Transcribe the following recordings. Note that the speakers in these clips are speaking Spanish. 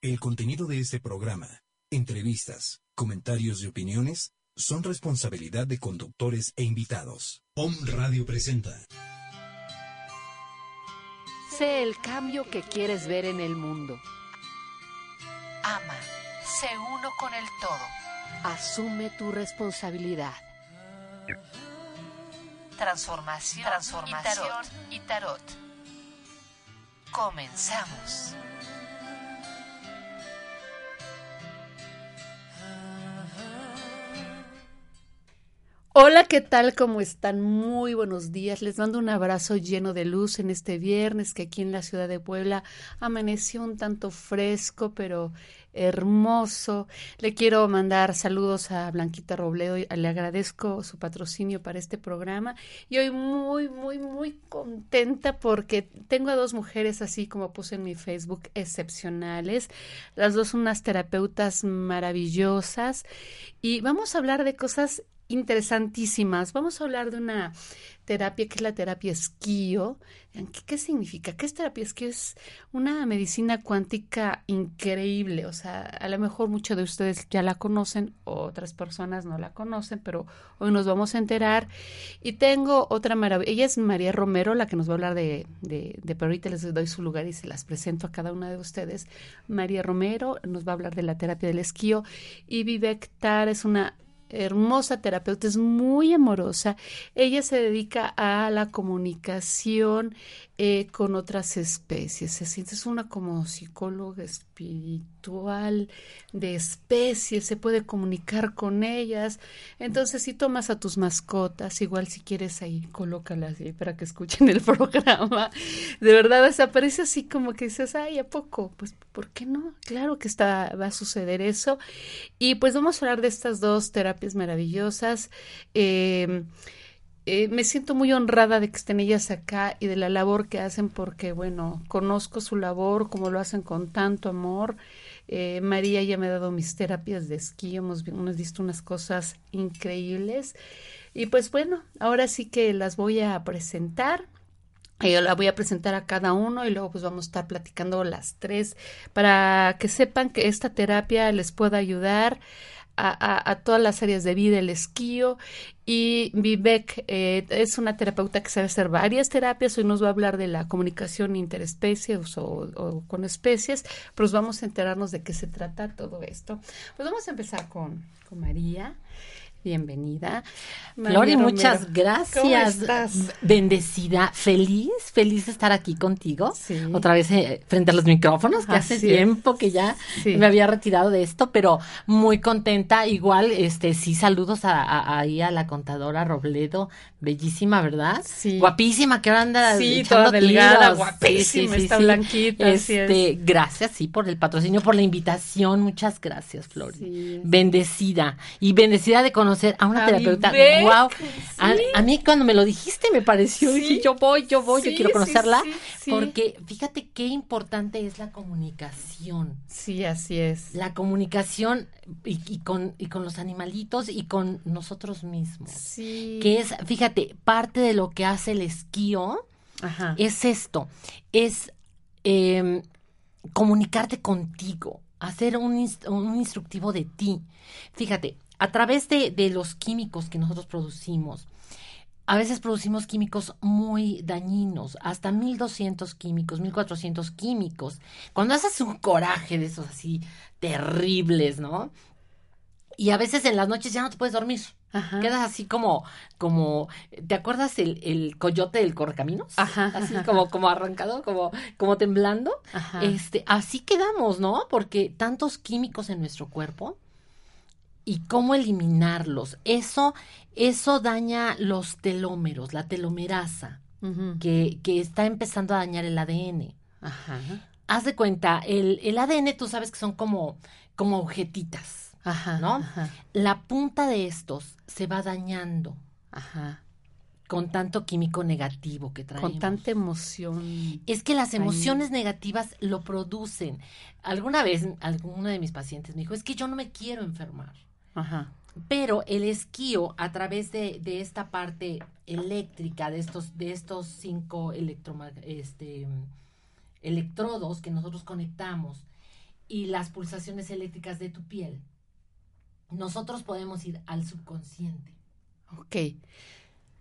El contenido de este programa, entrevistas, comentarios y opiniones son responsabilidad de conductores e invitados. POM Radio presenta. Sé el cambio que quieres ver en el mundo. Ama, sé uno con el todo. Asume tu responsabilidad. Transformación, Transformación y, tarot. y tarot. Comenzamos. Hola, ¿qué tal? ¿Cómo están? Muy buenos días. Les mando un abrazo lleno de luz en este viernes que aquí en la ciudad de Puebla amaneció un tanto fresco, pero hermoso. Le quiero mandar saludos a Blanquita Robledo. y Le agradezco su patrocinio para este programa. Y hoy muy, muy, muy contenta porque tengo a dos mujeres así como puse en mi Facebook excepcionales. Las dos unas terapeutas maravillosas. Y vamos a hablar de cosas interesantísimas. Vamos a hablar de una terapia que es la terapia esquío. ¿Qué, ¿Qué, significa? ¿Qué es terapia esquío? Es una medicina cuántica increíble. O sea, a lo mejor muchos de ustedes ya la conocen, otras personas no la conocen, pero hoy nos vamos a enterar. Y tengo otra maravilla. Ella es María Romero, la que nos va a hablar de, de, de, pero ahorita les doy su lugar y se las presento a cada una de ustedes. María Romero nos va a hablar de la terapia del esquío. Y Vivek Tar es una hermosa terapeuta, es muy amorosa. Ella se dedica a la comunicación eh, con otras especies. Se siente es una como psicóloga espiritual de especies, se puede comunicar con ellas. Entonces, si tomas a tus mascotas, igual si quieres ahí, colócalas ahí para que escuchen el programa. De verdad, desaparece así como que dices, ay, ¿a poco? Pues, ¿por qué no? Claro que está, va a suceder eso. Y pues vamos a hablar de estas dos terapias maravillosas. Eh, eh, me siento muy honrada de que estén ellas acá y de la labor que hacen porque, bueno, conozco su labor, como lo hacen con tanto amor. Eh, María ya me ha dado mis terapias de esquí, hemos, hemos visto unas cosas increíbles. Y pues bueno, ahora sí que las voy a presentar. Yo la voy a presentar a cada uno y luego pues vamos a estar platicando las tres para que sepan que esta terapia les pueda ayudar a, a, todas las áreas de vida, el esquío. Y Vivek eh, es una terapeuta que sabe hacer varias terapias. Hoy nos va a hablar de la comunicación interespecies o, o, con especies, pues vamos a enterarnos de qué se trata todo esto. Pues vamos a empezar con, con María. Bienvenida. Flori, muchas gracias. Bendecida, feliz, feliz de estar aquí contigo. Sí. Otra vez eh, frente a los micrófonos, que Así hace es. tiempo que ya sí. me había retirado de esto, pero muy contenta. Igual, este, sí, saludos a, a, ahí a la contadora Robledo, bellísima, ¿verdad? Sí. Guapísima, que ahora anda sí, toda delgada, guapísima, sí, está blanquita. Este, gracias, sí, por el patrocinio, por la invitación. Muchas gracias, Flori. Bendecida. Y bendecida de conocer a una a terapeuta. Wow. A, a, mí cuando me lo dijiste me pareció, dije, yo voy, yo voy, yo quiero conocerla. Porque fíjate qué importante es la comunicación. Sí, así es. La comunicación y, y, con, y con los animalitos y con nosotros mismos. Sí. Que es, fíjate, parte de lo que hace el esquío Ajá. es esto, es eh, comunicarte contigo, hacer un instructivo de ti. Fíjate, a través de, de, los químicos que nosotros producimos, a veces producimos químicos muy dañinos, hasta 1200 químicos, 1400 químicos. Cuando haces un coraje de esos así terribles, ¿no? Y a veces en las noches ya no te puedes dormir. Ajá. Quedas así como, como, ¿te acuerdas el, el coyote del correcaminos? Ajá, así ajá. como, como arrancado, como, como temblando. Ajá. Este, así quedamos, ¿no? Porque tantos químicos en nuestro cuerpo y cómo eliminarlos. Eso, eso daña los telómeros, la telomerasa, uh -huh. que, que está empezando a dañar el ADN. Ajá. haz de cuenta, el, el ADN tú sabes que son como, como agujetitas, Ajá. ¿no? Ajá. La punta de estos se va dañando Ajá. con tanto químico negativo que traemos. Con tanta emoción. Es que las Ahí. emociones negativas lo producen. Alguna vez, alguno de mis pacientes me dijo, es que yo no me quiero enfermar. Ajá. Pero el esquío, a través de, de esta parte eléctrica, de estos, de estos cinco este, electrodos que nosotros conectamos y las pulsaciones eléctricas de tu piel, nosotros podemos ir al subconsciente. Ok.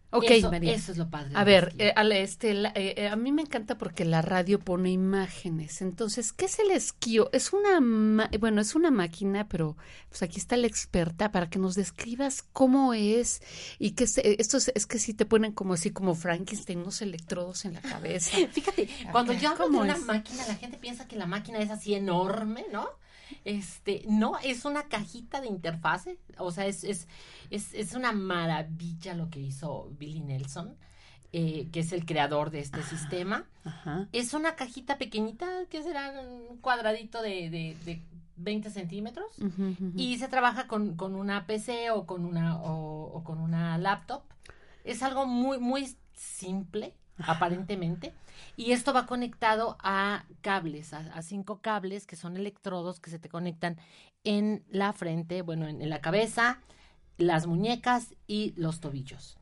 Ok, eso, María. eso es lo padre. A ver, eh, Ale, este, la- eh, eh, a mí me encanta porque la radio pone imágenes. Entonces, ¿qué es el esquío? Es una, ma- bueno, es una máquina, pero pues aquí está la experta para que nos describas cómo es y qué es, eh, esto es, es que sí te ponen como así como Frankenstein, unos electrodos en la cabeza. Fíjate, cuando yo hablo de ¿cómo una es? máquina, la gente piensa que la máquina es así enorme, ¿no? Este, no, es una cajita de interfase, o sea, es, es, es, es una maravilla lo que hizo Billy Nelson, eh, que es el creador de este sistema. Ajá. Es una cajita pequeñita, que será un cuadradito de, de, de 20 centímetros. Y se trabaja con, con una PC o con una, o, o con una laptop. Es algo muy, muy simple, aparentemente. Y esto va conectado a cables, a, a cinco cables que son electrodos que se te conectan en la frente, bueno, en, en la cabeza, las muñecas y los tobillos.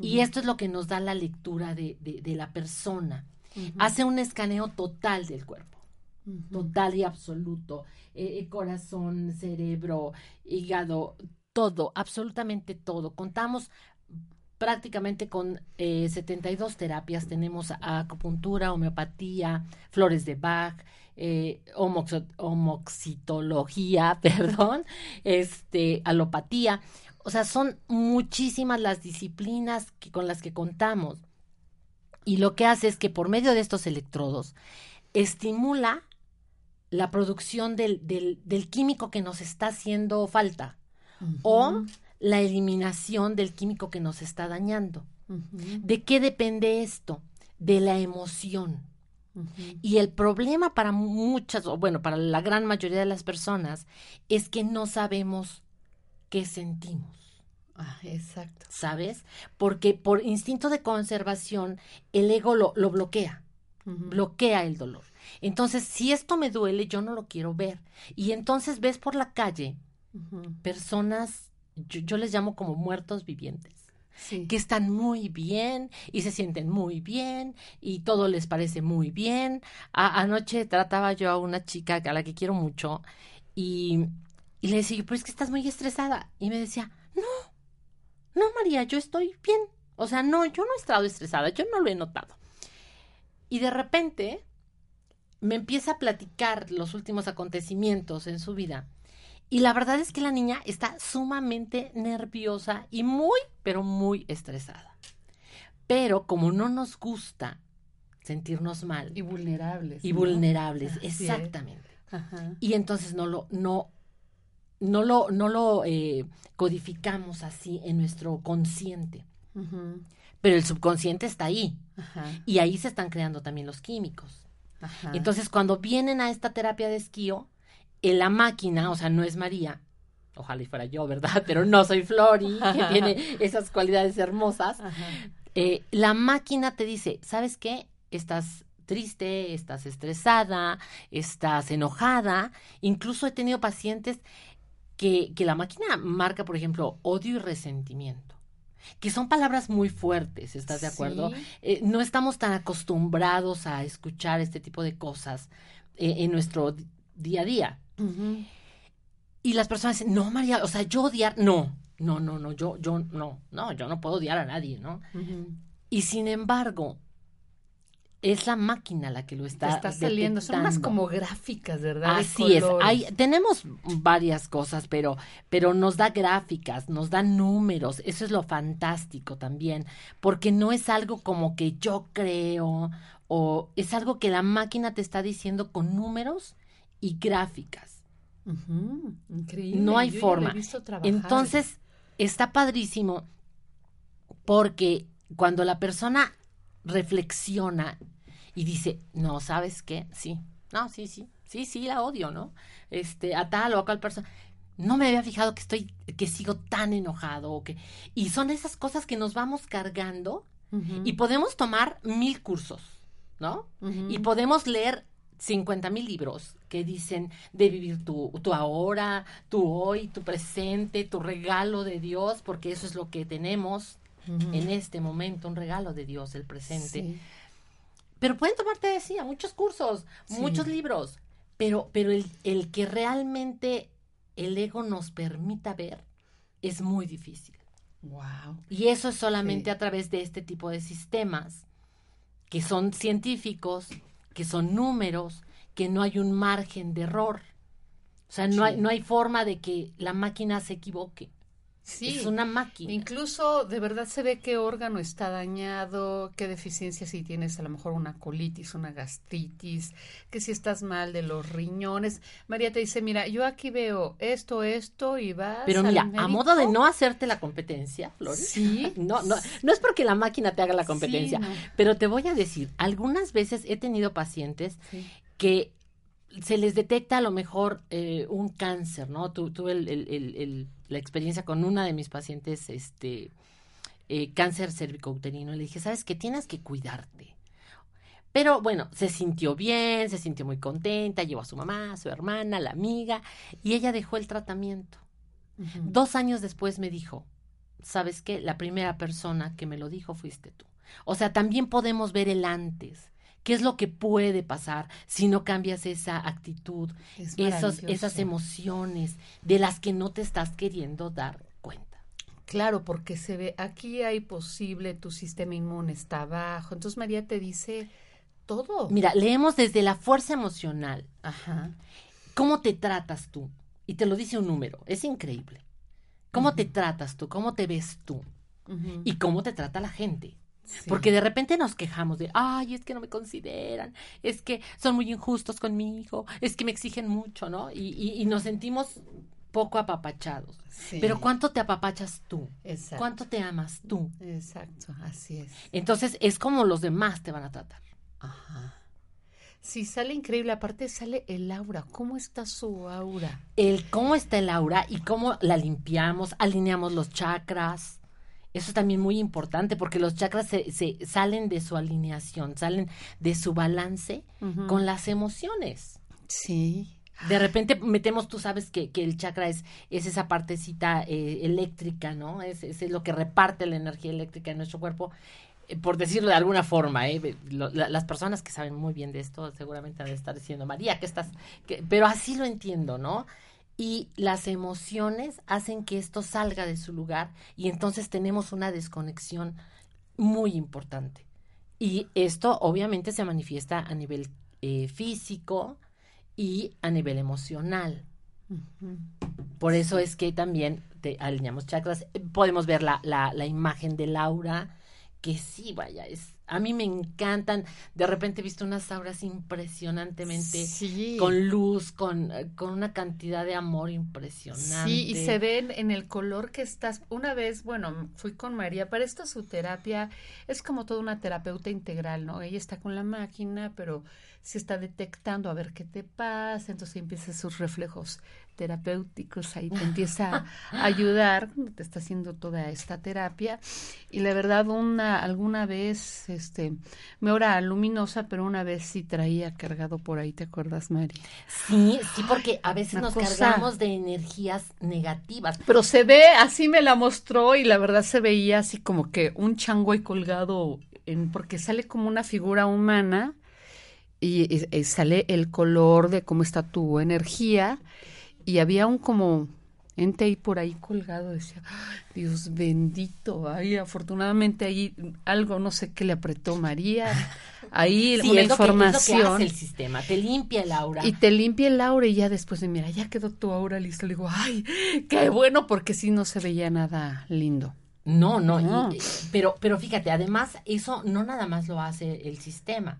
Y esto es lo que nos da la lectura de, de- de la persona. Hace un escaneo total del cuerpo total y absoluto. Eh, eh, corazón, cerebro, hígado, todo, absolutamente todo. Contamos prácticamente con eh, 72 terapias. Tenemos acupuntura, homeopatía, flores de Bach, eh, homoxitología, perdón, este, alopatía. O sea, son muchísimas las disciplinas que, con las que contamos. Y lo que hace es que por medio de estos electrodos estimula la producción del, del químico que nos está haciendo falta o la eliminación del químico que nos está dañando. ¿De qué depende esto? De la emoción. Y el problema para muchas, o bueno, para la gran mayoría de las personas, es que no sabemos qué sentimos. Ah, exacto. ¿Sabes? Porque por instinto de conservación, el ego lo, lo bloquea. Bloquea el dolor. Entonces, si esto me duele, yo no lo quiero ver. Y entonces ves por la calle personas, yo, yo les llamo como muertos vivientes, Sí. que están muy bien y se sienten muy bien y todo les parece muy bien. A- anoche trataba yo a una chica a la que quiero mucho y, y le decía, pero es que estás muy estresada. Y me decía, no, no, María, yo estoy bien. O sea, no, yo no he estado estresada, yo no lo he notado. Y de repente me empieza a platicar los últimos acontecimientos en su vida. Y la verdad es que la niña está sumamente nerviosa y muy, pero muy estresada. Pero como no nos gusta sentirnos mal Y vulnerables. y ¿no? vulnerables, Así exactamente. Ajá. Y entonces no lo, no, no lo, no lo eh, codificamos así en nuestro consciente. Pero el subconsciente está ahí. Ajá. Y ahí se están creando también los químicos. Ajá. Entonces, cuando vienen a esta terapia de esquío, en la máquina, o sea, no es María, ojalá y fuera yo, ¿verdad? Pero no soy Flori, que tiene esas cualidades hermosas. Eh, la máquina te dice, ¿sabes qué? Estás triste, estás estresada, estás enojada. Incluso he tenido pacientes que, que la máquina marca, por ejemplo, odio y resentimiento. Que son palabras muy fuertes, ¿estás de acuerdo? Sí. Eh, no estamos tan acostumbrados a escuchar este tipo de cosas eh, en nuestro día a día. Y las personas dicen, no, María, o sea, yo odiar, no, no, no, no, yo, yo, no, no, yo no puedo odiar a nadie, ¿no? Y sin embargo, es la máquina la que lo está, está saliendo. Son unas como gráficas, ¿verdad? Así es, hay, tenemos varias cosas, pero, pero nos da gráficas, nos da números, eso es lo fantástico también, porque no es algo como que yo creo, o es algo que la máquina te está diciendo con números y gráficas. Increíble. No hay Yo forma. he visto. Entonces, está padrísimo porque cuando la persona reflexiona y dice, no, ¿sabes qué? Sí, No, sí, sí, sí, sí, la odio, ¿no? Este, a tal o a cual persona. No me había fijado que estoy, que sigo tan enojado, o que, y son esas cosas que nos vamos cargando y podemos tomar mil cursos, ¿no? Y podemos leer 50 mil libros que dicen de vivir tu, tu ahora, tu hoy, tu presente, tu regalo de Dios, porque eso es lo que tenemos en este momento, un regalo de Dios, el presente. Sí. Pero pueden tomar, te decía, muchos cursos, Sí. muchos libros, pero, pero el, el que realmente el ego nos permita ver es muy difícil. Wow. Y eso es solamente Sí. a través de este tipo de sistemas, que son científicos, que son números, que no hay un margen de error. O sea, no, hay, no hay forma de que la máquina se equivoque. Sí. Es una máquina. Incluso de verdad se ve qué órgano está dañado, qué deficiencia si tienes a lo mejor una colitis, una gastritis, que si estás mal de los riñones. María te dice, mira, yo aquí veo esto, esto y vas Pero al mira, a médico". modo de no hacerte la competencia, Flores. Sí. No, no, no es porque la máquina te haga la competencia, Sí, no. pero te voy a decir, algunas veces he tenido pacientes Sí. que se les detecta a lo mejor eh, un cáncer, ¿no? Tu- tuve el- el- el- el- la experiencia con una de mis pacientes, este, eh, cáncer cervicouterino, y le dije, sabes que tienes que cuidarte. Pero bueno, se sintió bien, se sintió muy contenta, llevó a su mamá, a su hermana, a la amiga, y ella dejó el tratamiento. Dos años después me dijo, ¿sabes qué? La primera persona que me lo dijo fuiste tú. O sea, también podemos ver el antes. ¿Qué es lo que puede pasar si no cambias esa actitud, Es esos, esas emociones de las que no te estás queriendo dar cuenta? Claro, porque se ve, aquí hay posible, tu sistema inmune está bajo. Entonces María te dice todo. Mira, leemos desde la fuerza emocional, Ajá. cómo te tratas tú. Y te lo dice un número, es increíble. ¿Cómo te tratas tú? ¿Cómo te ves tú? ¿Y cómo te trata la gente? Sí. Porque de repente nos quejamos de, ay, es que no me consideran, es que son muy injustos conmigo, es que me exigen mucho, ¿no? Y, y- y nos sentimos poco apapachados. Sí. Pero ¿cuánto te apapachas tú? Exacto. ¿Cuánto te amas tú? Exacto, así es. Entonces es como los demás te van a tratar. Ajá. Sí, sale increíble. Aparte sale el aura. ¿Cómo está su aura? El cómo está el aura y cómo la limpiamos, alineamos los chakras. Eso es también muy importante porque los chakras se, se salen de su alineación, salen de su balance con las emociones. Sí. De repente metemos, tú sabes que, que el chakra es, es esa partecita eh, eléctrica, ¿no? Es, es lo que reparte la energía eléctrica en nuestro cuerpo, eh, por decirlo de alguna forma, ¿eh? Lo- la- las personas que saben muy bien de esto seguramente han de estar diciendo, María, ¿qué estás? qué-?" Pero así lo entiendo, ¿no? Y las emociones hacen que esto salga de su lugar y entonces tenemos una desconexión muy importante. Y esto obviamente se manifiesta a nivel eh, físico y a nivel emocional. Por eso es que también te alineamos chakras. Podemos ver la, la, la imagen del aura, que sí, vaya, es, a mí me encantan. De repente he visto unas auras impresionantemente Sí. con luz, con, eh, con una cantidad de amor impresionante. Sí, y se ven en el color que estás. Una vez, bueno, fui con María, para esto su terapia es como toda una terapeuta integral, ¿no? Ella está con la máquina, pero se está detectando a ver qué te pasa, entonces empieza sus reflejos terapéuticos, ahí te empieza a ayudar, te está haciendo toda esta terapia. Y la verdad, una, alguna vez, este, me hora luminosa, pero una vez sí traía cargado por ahí, ¿te acuerdas, María? Sí, sí, porque a veces nos cosa- cargamos de energías negativas. Pero se ve, así me la mostró y la verdad se veía así como que un chango ahí colgado, en, porque sale como una figura humana y, y- y sale el color de cómo está tu energía y había un como ente ahí por ahí colgado, decía, "Ay, Dios bendito, ahí afortunadamente ahí algo, no sé qué le apretó María, ahí Sí, una es lo que- es lo que información. hace el sistema, te limpia el aura. Y te limpia el aura y ya después de, mira, ya quedó tu aura listo. Le digo, ay, qué bueno, porque sí no se veía nada lindo. No, no, y- No. eh, pero, pero fíjate, además eso no nada más lo hace el sistema,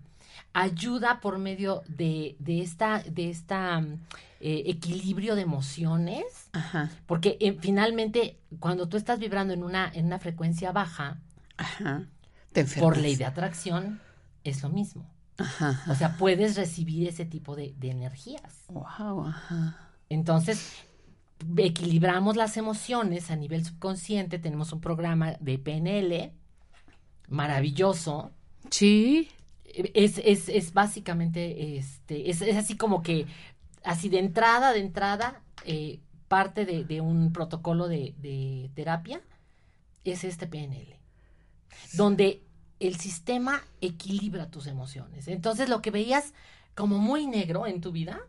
ayuda por medio de, de esta, de esta mm, eh, equilibrio de emociones, Ajá, porque eh, finalmente cuando tú estás vibrando en una, en una frecuencia baja, ajá. Te enfermas. por ley de atracción, es lo mismo. Ajá. O sea, puedes recibir ese tipo de, de energías. Wow, ajá. Entonces, equilibramos las emociones a nivel subconsciente. Tenemos un programa de PNL maravilloso. Sí. Es, es, es básicamente, este, es, es así como que, así de entrada, de entrada, eh, parte de, de un protocolo de, de terapia es este PNL, donde el sistema equilibra tus emociones. Entonces, lo que veías como muy negro en tu vida,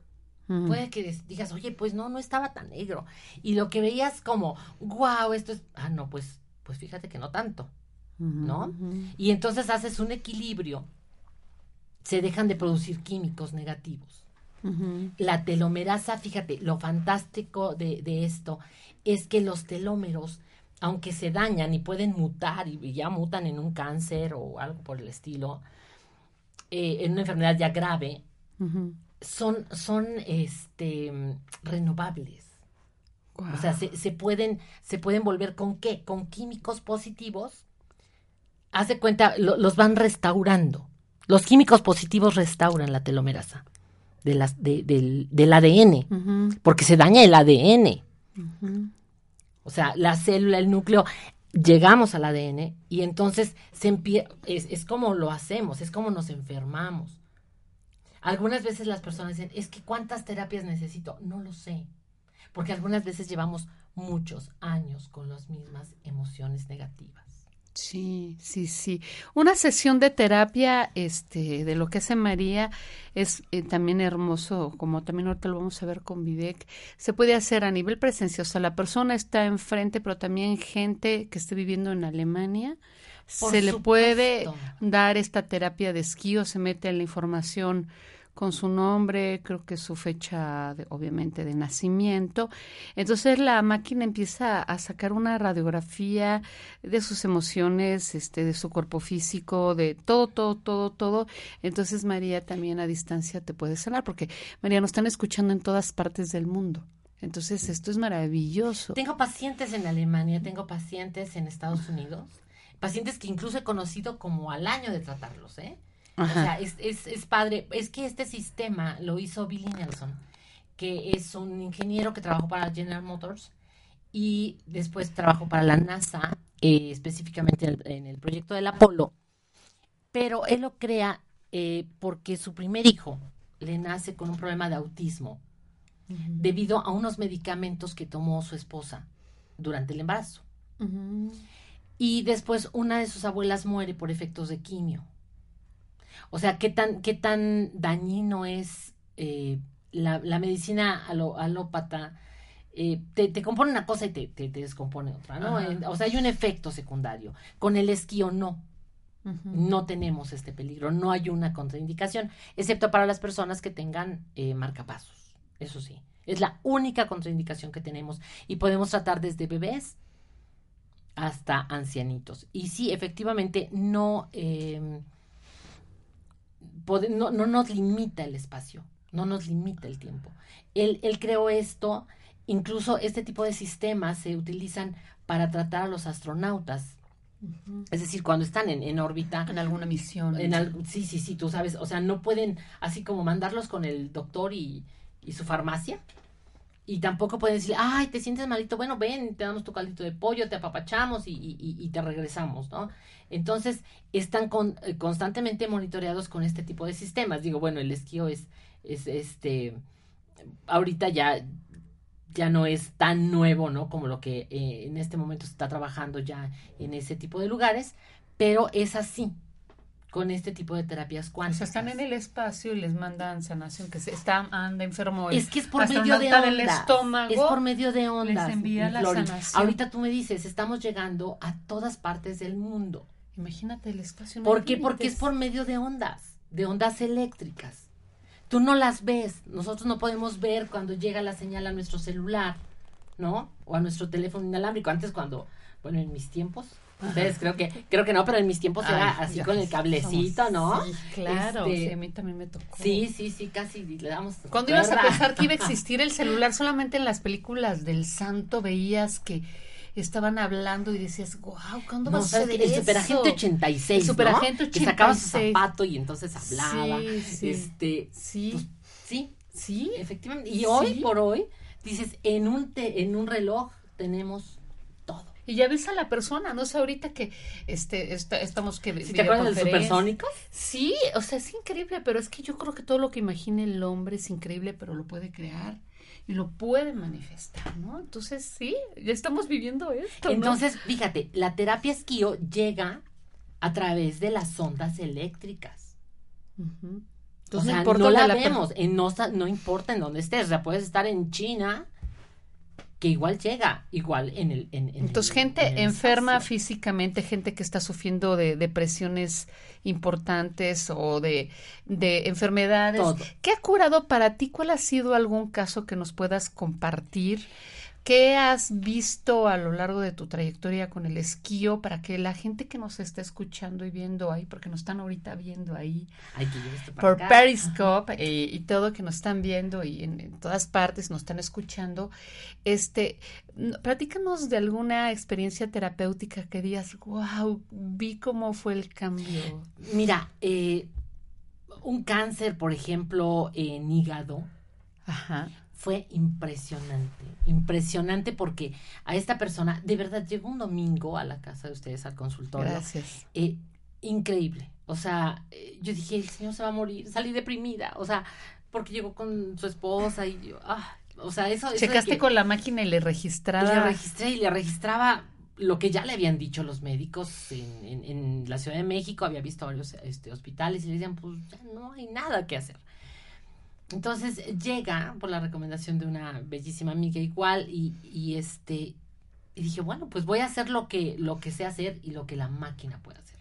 Mm. puede que digas, oye, pues no, no estaba tan negro. Y lo que veías como, wow, esto es, ah, no, pues, pues fíjate que no tanto. ¿no? Y entonces haces un equilibrio. Se dejan de producir químicos negativos. La telomerasa, fíjate, lo fantástico de, de esto es que los telómeros, aunque se dañan y pueden mutar y, y ya mutan en un cáncer o algo por el estilo, eh, en una enfermedad ya grave, son, son este, renovables. O sea, se, se pueden, se pueden volver con qué? Con químicos positivos. Haz de cuenta, lo- los van restaurando. Los químicos positivos restauran la telomerasa de las, de- del, del ADN, porque se daña el ADN. O sea, la célula, el núcleo, llegamos al ADN y entonces se es, es como lo hacemos, es como nos enfermamos. Algunas veces las personas dicen, es que ¿cuántas terapias necesito? No lo sé, porque algunas veces llevamos muchos años con las mismas emociones negativas. Sí, sí, sí. Una sesión de terapia, este, de lo que hace María, es eh, también hermoso, como también ahorita lo vamos a ver con Videc. Se puede hacer a nivel presencial, o sea, la persona está enfrente, pero también gente que esté viviendo en Alemania. Por se le puede dar esta terapia de esquí o se mete la información con su nombre, creo que su fecha, de- obviamente, de nacimiento. Entonces la máquina empieza a sacar una radiografía de sus emociones, este, de su cuerpo físico, de todo, todo, todo, todo. Entonces María también a distancia te puede sanar, porque María nos están escuchando en todas partes del mundo. Entonces esto es maravilloso. Tengo pacientes en Alemania, tengo pacientes en Estados Unidos, pacientes que incluso he conocido como al año de tratarlos, ¿eh? O sea, es, es, es padre. Es que este sistema lo hizo Billy Nelson, que es un ingeniero que trabajó para General Motors y después trabajó para la NASA, eh, específicamente en el, en el proyecto del Apolo. Pero él lo crea eh, porque su primer hijo le nace con un problema de autismo debido a unos medicamentos que tomó su esposa durante el embarazo. Y después una de sus abuelas muere por efectos de quimio. O sea, qué tan, qué tan dañino es eh, la, la medicina alo- alópata. eh, te, te compone una cosa y te, te- te descompone otra, ¿no? Eh, o sea, hay un efecto secundario. Con el esquío no, Ujú. no tenemos este peligro, no hay una contraindicación, excepto para las personas que tengan marcapasos. Eso sí, es la única contraindicación que tenemos y podemos tratar desde bebés hasta ancianitos. Y sí, efectivamente, no, eh, pode- no, no nos limita el espacio, no nos limita el tiempo. Él, él creó esto, incluso este tipo de sistemas se utilizan para tratar a los astronautas. Es decir, cuando están en, en órbita, En alguna misión. en al- sí, sí, sí, tú sabes, o sea, no pueden así como mandarlos con el doctor y, y su farmacia. Y tampoco pueden decir, ay, te sientes malito, bueno, ven, te damos tu caldito de pollo, te apapachamos y, y- y- te regresamos, ¿no? Entonces, están con- eh, constantemente monitoreados con este tipo de sistemas. Digo, bueno, el esquío es, es este, ahorita ya, ya no es tan nuevo, ¿no? Como lo que eh, en este momento se está trabajando ya en ese tipo de lugares, pero es así, con este tipo de terapias O cuánticas. sea, están en el espacio y les mandan sanación, que se está, anda enfermo. el Es que es por medio de ondas. del estómago. Es por medio de ondas. envía mi la Flori. sanación. Ahorita tú me dices, estamos llegando a todas partes del mundo. Imagínate el espacio. no ¿Por qué? Porque es por medio de ondas, de ondas eléctricas. Tú no las ves, nosotros no podemos ver cuando llega la señal a nuestro celular, ¿no? O a nuestro teléfono inalámbrico. Antes cuando, bueno, en mis tiempos, ustedes creo que, creo que no, pero en mis tiempos era así ya con el cablecito, ¿no? Sí, claro. Este, sí, a mí también me tocó. Sí, sí, sí, casi le damos. ¿Cuándo ibas a pensar que iba a existir el celular? Solamente en las películas del santo veías que estaban hablando y decías, wow, ¿cuándo No, va a ¿sabes suceder qué? el superagente 86, El superagente ¿no? Que sacaba su 86. zapato y entonces hablaba. Sí, sí. Este, Sí, pues, sí, sí. efectivamente. Y Sí. hoy por hoy, dices, en un, te- en un reloj tenemos. Y ya ves a la persona, no sé, ahorita que este, esta- estamos que ¿Sí ¿Te acuerdas del supersónico? Sí, o sea, es increíble, pero es que yo creo que todo lo que imagina el hombre es increíble, pero lo puede crear y lo puede manifestar, ¿no? Entonces, sí, ya estamos viviendo esto, ¿no? Entonces, fíjate, la terapia esquío llega a través de las ondas eléctricas. Ujú. o Entonces, sea, no donde la per- vemos, en no, sa- no importa en dónde estés, o sea, puedes estar en China, que igual llega, igual en el... En, en Entonces, el- gente en el enferma físicamente, gente que está sufriendo de depresiones importantes o de, de enfermedades. Todo. ¿Qué ha curado para ti? ¿Cuál ha sido algún caso que nos puedas compartir? ¿Qué has visto a lo largo de tu trayectoria con el esquío para que la gente que nos está escuchando y viendo ahí, porque nos están ahorita viendo ahí Ay, para por acá. Periscope eh, y todo que nos están viendo y en, en todas partes nos están escuchando, este, platícanos de alguna experiencia terapéutica que digas, wow, vi cómo fue el cambio. Mira, eh, un cáncer, por ejemplo, en hígado, Ajá. Fue impresionante, impresionante porque a esta persona, de verdad, llegó un domingo a la casa de ustedes, al consultorio, Gracias. eh, increíble. O sea, eh, yo dije, el señor se va a morir, salí deprimida, o sea, porque llegó con su esposa y yo, ah, o sea, eso... Checaste que- con la máquina y le y registraba. le registré y le registraba lo que ya le habían dicho los médicos en, en- en la Ciudad de México, había visto varios este, hospitales y le decían, pues ya no hay nada que hacer. Entonces llega por la recomendación de una bellísima amiga igual y, y este dije, bueno, pues voy a hacer lo que, lo que sé hacer y lo que la máquina puede hacer.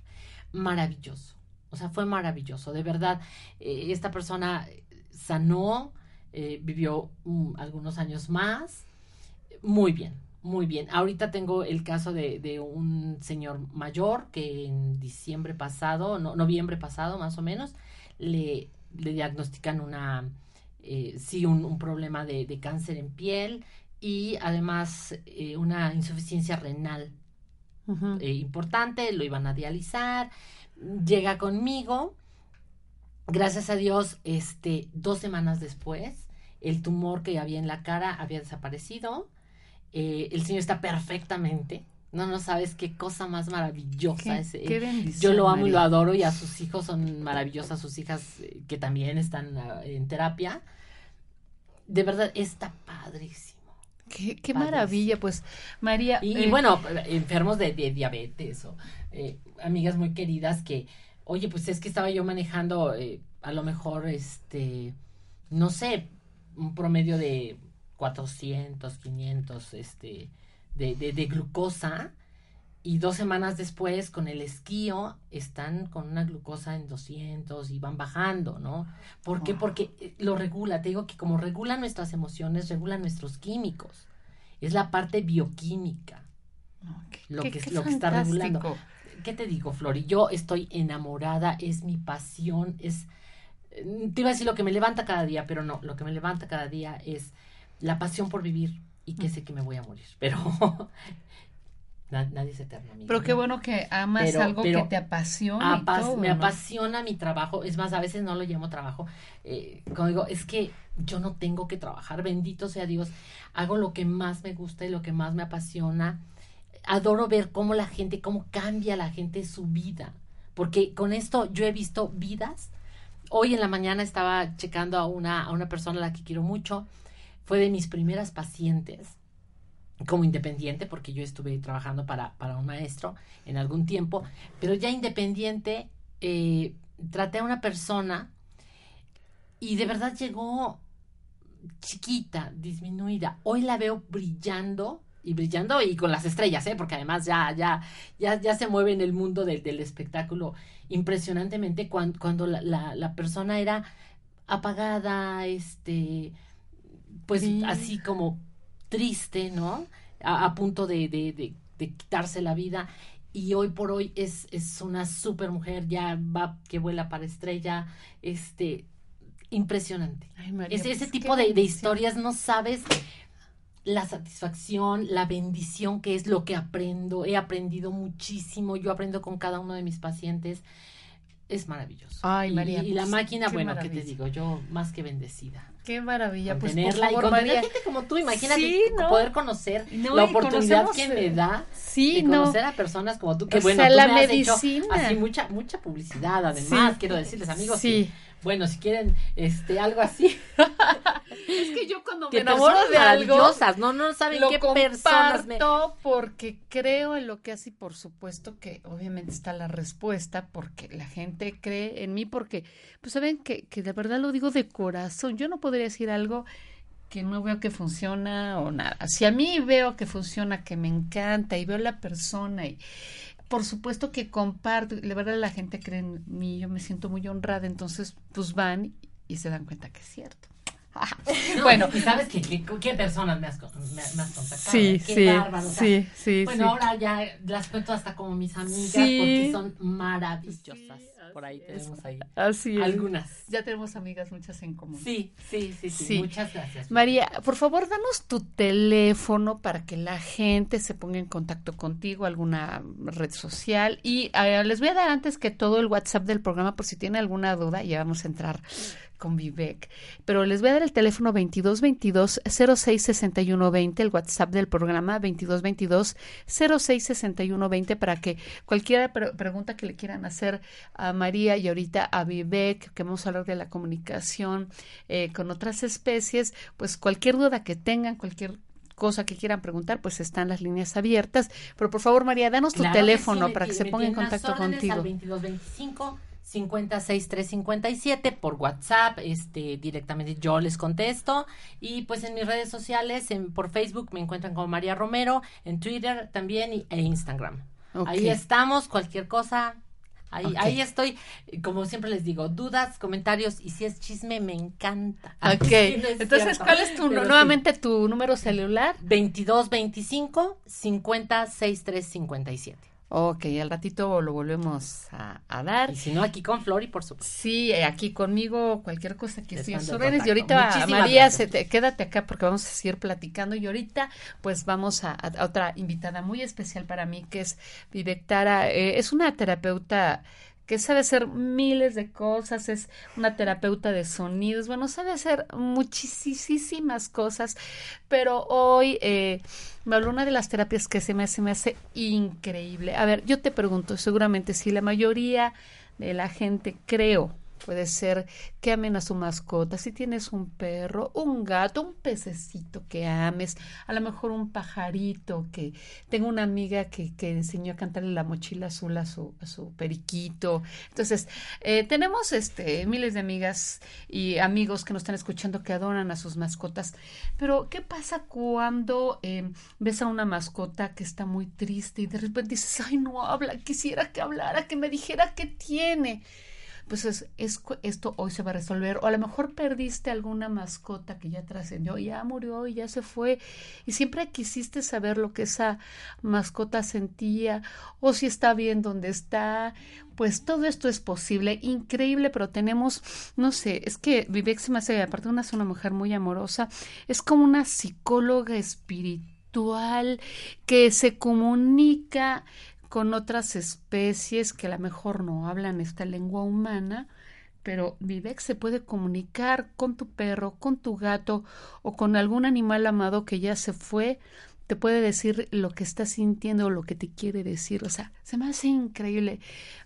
Maravilloso. O sea, fue maravilloso. De verdad, eh, esta persona sanó, eh, vivió mm, algunos años más. Muy bien, muy bien. Ahorita tengo el caso de, de un señor mayor que en diciembre pasado, no, noviembre pasado más o menos, le, le diagnostican una, eh, sí, un, un problema de, de cáncer en piel y además eh, una insuficiencia renal eh, importante, lo iban a dializar, llega conmigo, gracias a Dios, este, dos semanas después, el tumor que había en la cara había desaparecido, el señor está perfectamente, no, no sabes qué cosa más maravillosa Qué, es. eh, qué bendición, yo lo amo y lo adoro y a sus hijos son maravillosas, sus hijas eh, que también están ah, en terapia. De verdad, está padrísimo. Qué, qué maravilla, pues, María. Y, y eh, bueno, enfermos de, de diabetes o eh, amigas muy queridas que, oye, pues es que estaba yo manejando eh, a lo mejor, este, no sé, un promedio de 400, 500, este, de, de, de glucosa. Y dos semanas después, con el esquío, están con una glucosa en 200 y van bajando, ¿no? ¿Por qué? Wow. Porque eh, lo regula. Te digo que como regula nuestras emociones, regula nuestros químicos. Es la parte bioquímica lo qué- que- qué lo que está regulando. ¿Qué te digo, Flori? Yo estoy enamorada, es mi pasión, es... eh, Te iba a decir lo que me levanta cada día, pero no, lo que me levanta cada día es la pasión por vivir y que sé que me voy a morir, pero na- nadie es eterno, amiga, Pero qué ¿no? bueno que amas Pero- algo pero que te apasiona. y Apas- todo, me ¿no? apasiona mi trabajo, es más, a veces no lo llamo trabajo, eh, como digo, es que yo no tengo que trabajar, bendito sea Dios, hago lo que más me gusta y lo que más me apasiona, adoro ver cómo la gente, cómo cambia la gente su vida, porque con esto yo he visto vidas, hoy en la mañana estaba checando a una, a una persona a la que quiero mucho, fue de mis primeras pacientes, como independiente, porque yo estuve trabajando para, para un maestro en algún tiempo, pero ya independiente, eh, traté a una persona y de verdad llegó chiquita, disminuida. Hoy la veo brillando y brillando y con las estrellas, ¿eh? porque además ya, ya, ya, ya se mueve en el mundo del, del espectáculo impresionantemente cuando, cuando la, la, la persona era apagada, este, pues Sí. así como triste, ¿no? A, a punto de, de, de, de quitarse la vida. Y hoy por hoy es, es una super mujer, ya va que vuela para estrella, este, impresionante. Ay, María, Ese, pues, ese tipo de, historias no sabes la satisfacción, la bendición que es lo que aprendo. He aprendido muchísimo. Yo aprendo con cada uno de mis pacientes. Es maravilloso. Ay, Y- María, Y, la pues, máquina, bueno, ¿qué te digo? Yo más que bendecida. Qué maravilla, pues por tenerla y favor, con tener María. gente como tú, imagínate Sí, ¿no? poder conocer No, la y oportunidad que eh, me da Sí, de no. conocer a personas como tú, que O bueno, sea, tú la me has hecho medicina. así mucha mucha publicidad, además, Sí. quiero decirles amigos, Sí. que, bueno, si quieren este algo así, Es que yo cuando me enamoro personas de algo, maravillosas, no no saben lo qué personas me comparto porque creo en lo que hace y por supuesto que obviamente está la respuesta porque la gente cree en mí porque pues saben que, que de verdad lo digo de corazón yo no podría decir algo que no veo que funciona o nada si a mí veo que funciona que me encanta y veo la persona y por supuesto que comparto, la verdad la gente cree en mí, yo me siento muy honrada, entonces pues van y se dan cuenta que es cierto. No, bueno, y sabes qué, qué, qué personas me has, me, me has contactado, sí, qué sí, bárbaro, o sea, sí, sí, Bueno, sí. ahora ya las cuento hasta como mis amigas Sí. porque son maravillosas. Sí, Por ahí tenemos ahí Así es. algunas. Ya tenemos amigas muchas en común. Sí, sí, sí, sí, Sí. Muchas gracias. María, por favor, danos tu teléfono para que la gente se ponga en contacto contigo, alguna red social. Y eh, les voy a dar antes que todo el WhatsApp del programa por si tienen alguna duda, ya vamos a entrar con Vivek. Pero les voy a dar el teléfono 2222 066120, el WhatsApp del programa 2222 066120 para que cualquier pre- pregunta que le quieran hacer a María y ahorita a Vivek, que vamos a hablar de la comunicación eh, con otras especies, pues cualquier duda que tengan, cualquier cosa que quieran preguntar, pues están las líneas abiertas. Pero por favor, María, danos tu Claro que teléfono sí, para que se ponga en contacto contigo. Al 2225 56357 por WhatsApp, este directamente yo les contesto y pues en mis redes sociales, en, por Facebook me encuentran como María Romero, en Twitter también y, e Instagram. Ahí estamos, cualquier cosa. Ahí, ahí estoy, como siempre les digo, dudas, comentarios y si es chisme me encanta. Ok, Sí, no es entonces, cierto, ¿cuál es tu, sí. nuevamente tu número celular? 2225 506357. Ok, al ratito lo volvemos a, a dar. Y si no, aquí con Flori, por supuesto. Sí, eh, aquí conmigo, cualquier cosa que estoy a sus órdenes. Y ahorita, Muchísimas María, se te- quédate acá porque vamos a seguir platicando. Y ahorita, pues vamos a, a otra invitada muy especial para mí, que es Vivectara. Eh, es una terapeuta que sabe hacer miles de cosas, es una terapeuta de sonidos, bueno, sabe hacer muchísimas cosas, pero hoy eh, me habló una de las terapias que se me, se me hace increíble. A ver, yo te pregunto, seguramente si la mayoría de la gente creo puede ser que amen a su mascota, si tienes un perro, un gato, un pececito que ames, a lo mejor un pajarito que tengo una amiga que, que enseñó a cantarle la mochila azul a su, a su periquito. Entonces, eh, tenemos este miles de amigas y amigos que nos están escuchando que adoran a sus mascotas. Pero, ¿qué pasa cuando eh, ves a una mascota que está muy triste y de repente dices, ay, no habla, quisiera que hablara, que me dijera qué tiene? Pues es, es esto hoy se va a resolver. O a lo mejor perdiste alguna mascota que ya trascendió, ya murió y ya se fue. Y siempre quisiste saber lo que esa mascota sentía o si está bien donde está. Pues todo esto es posible, increíble, pero tenemos, no sé, es que Vivek se aparte de una, es una mujer muy amorosa, es como una psicóloga espiritual que se comunica con otras especies que a lo mejor no hablan esta lengua humana, pero Vivek se puede comunicar con tu perro, con tu gato o con algún animal amado que ya se fue, te puede decir lo que está sintiendo o lo que te quiere decir. O sea, se me hace increíble.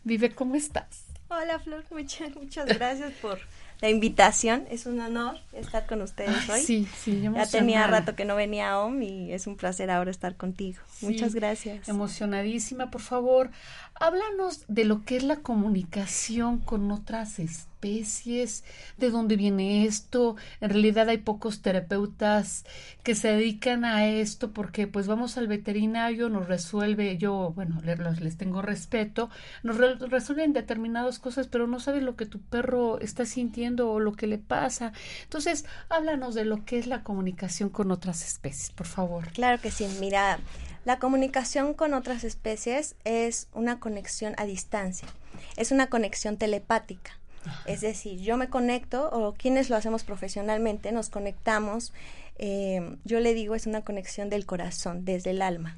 Vivek, ¿cómo estás? Hola Flor, muchas, muchas gracias por la invitación. Es un honor estar con ustedes hoy. Sí, sí, Ya tenía rato que no venía a OM y es un placer ahora estar contigo. Sí, Muchas gracias. Emocionadísima, por favor, háblanos de lo que es la comunicación con otras especies, de dónde viene esto. En realidad hay pocos terapeutas que se dedican a esto porque pues vamos al veterinario, nos resuelve, yo, bueno, le- los- les tengo respeto, nos re- resuelven determinadas cosas, pero no sabes lo que tu perro está sintiendo o lo que le pasa. Entonces, háblanos de lo que es la comunicación con otras especies, por favor. Claro que sí. Mira, la comunicación con otras especies es una conexión a distancia. Es una conexión telepática. Es decir, yo me conecto, o quienes lo hacemos profesionalmente, nos conectamos eh, yo le digo, es una conexión del corazón, desde el alma.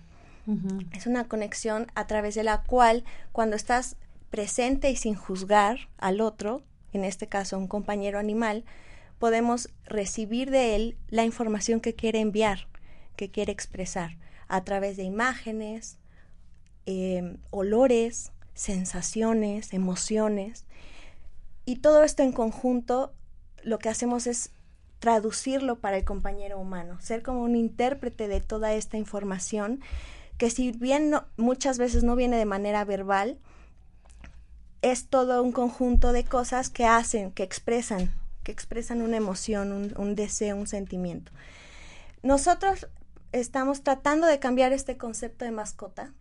Es una conexión a través de la cual cuando estás presente y sin juzgar al otro, en este caso un compañero animal, podemos recibir de él la información que quiere enviar, que quiere expresar, a través de imágenes, eh, olores, sensaciones, emociones. Y todo esto en conjunto lo que hacemos es traducirlo para el compañero humano, ser como un intérprete de toda esta información que si bien muchas veces no viene de manera verbal, es todo un conjunto de cosas que hacen, que expresan, que expresan una emoción, un deseo, un sentimiento. Nosotros estamos tratando de cambiar este concepto de mascota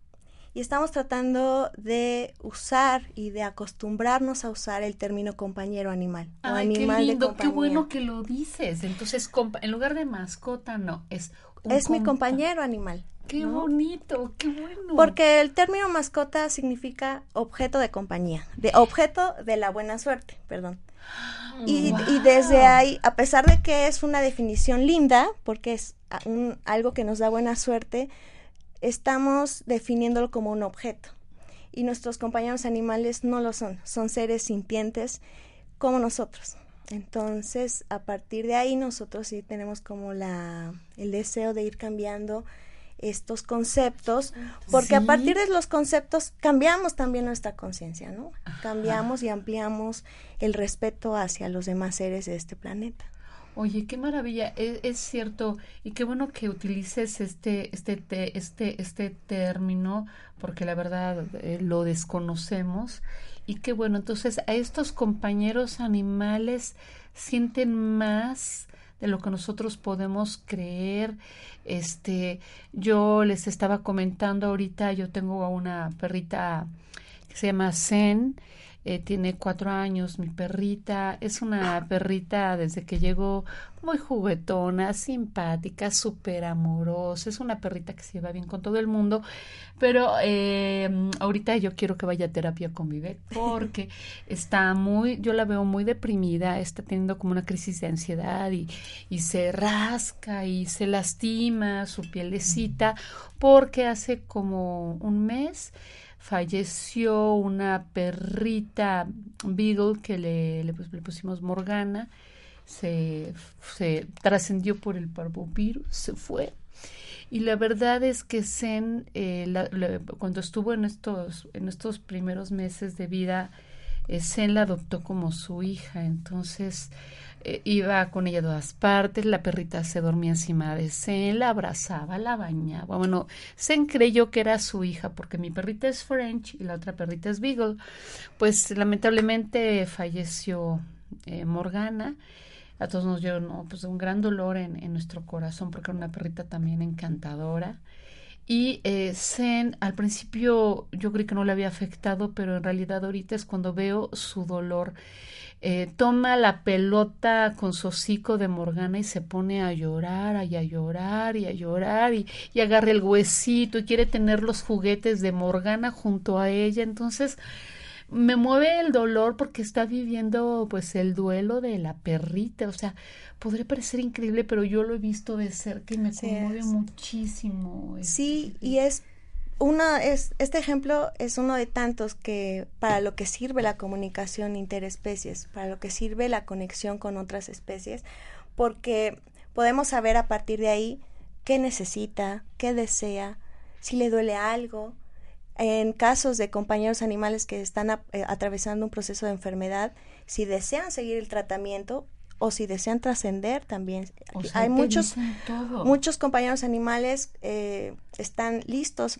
y estamos tratando de usar y de acostumbrarnos a usar el término compañero animal o animal qué lindo, qué bueno que lo dices. Entonces, en lugar de mascota, no, es es mi compañero animal. Qué bonito, qué bueno. Porque el término mascota significa objeto de compañía, de objeto de la buena suerte, perdón. Y, y, desde ahí, a pesar de que es una definición linda, porque es un, algo que nos da buena suerte, estamos definiéndolo como un objeto. Y nuestros compañeros animales no lo son, son seres sintientes como nosotros. Entonces, a partir de ahí nosotros sí tenemos como la el deseo de ir cambiando estos conceptos, porque a partir de los conceptos cambiamos también nuestra conciencia, ¿no? Cambiamos y ampliamos el respeto hacia los demás seres de este planeta. Oye, qué maravilla, es, cierto y qué bueno que utilices este este este este término porque la verdad eh, lo desconocemos y qué bueno, entonces a estos compañeros animales sienten más de lo que nosotros podemos creer. Este, yo les estaba comentando ahorita, yo tengo una perrita que se llama Zen, eh, tiene cuatro años, mi perrita, es una perrita desde que llegó muy juguetona, simpática, súper amorosa, es una perrita que se lleva bien con todo el mundo, pero eh, ahorita yo quiero que vaya a terapia con Vivet porque está muy, yo la veo muy deprimida, está teniendo como una crisis de ansiedad y, y se rasca y se lastima su pielecita porque hace como un mes falleció una perrita Beagle que le, pues, pusimos Morgana, se, se trascendió por el parvovirus, se fue. Y la verdad es que Zen, eh, cuando estuvo en estos, en estos primeros meses de vida, eh, Zen la adoptó como su hija. Entonces, eh, iba con ella a todas partes, la perrita se dormía encima de Zen, la abrazaba, la bañaba. Bueno, Zen creyó que era su hija porque mi perrita es French y la otra perrita es Beagle. Pues lamentablemente falleció eh, Morgana. A todos nos dio pues, un gran dolor en, en, nuestro corazón porque era una perrita también encantadora. Y eh, Zen, al principio yo creí que no le había afectado, pero en realidad ahorita es cuando veo su dolor. Eh, toma la pelota con su hocico de Morgana y se pone a llorar y a llorar y a llorar y, y agarra el huesito y quiere tener los juguetes de Morgana junto a ella. Entonces me mueve el dolor porque está viviendo pues el duelo de la perrita. O sea, podría parecer increíble, pero yo lo he visto de cerca y me conmueve muchísimo. Sí, este, y es una es este ejemplo es uno de tantos que para lo que sirve la comunicación interespecies, para lo que sirve la conexión con otras especies, porque podemos saber a partir de ahí qué necesita, qué desea, si le duele algo. En casos de compañeros animales que están eh, atravesando un proceso de enfermedad, si desean seguir el tratamiento, o si desean trascender también. Hay muchos, muchos compañeros animales eh, están listos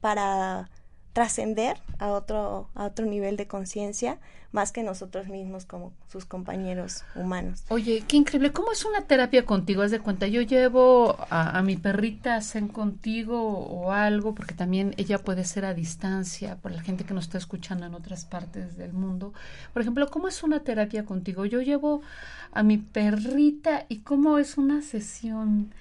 para trascender a otro, a otro nivel de conciencia más que nosotros mismos como sus compañeros humanos. Oye, qué increíble. ¿Cómo es una terapia contigo? Haz de cuenta, yo llevo a, mi perrita Zen contigo o algo, porque también ella puede ser a distancia, por la gente que nos está escuchando en otras partes del mundo. Por ejemplo, ¿cómo es una terapia contigo? Yo llevo a mi perrita y cómo es una sesión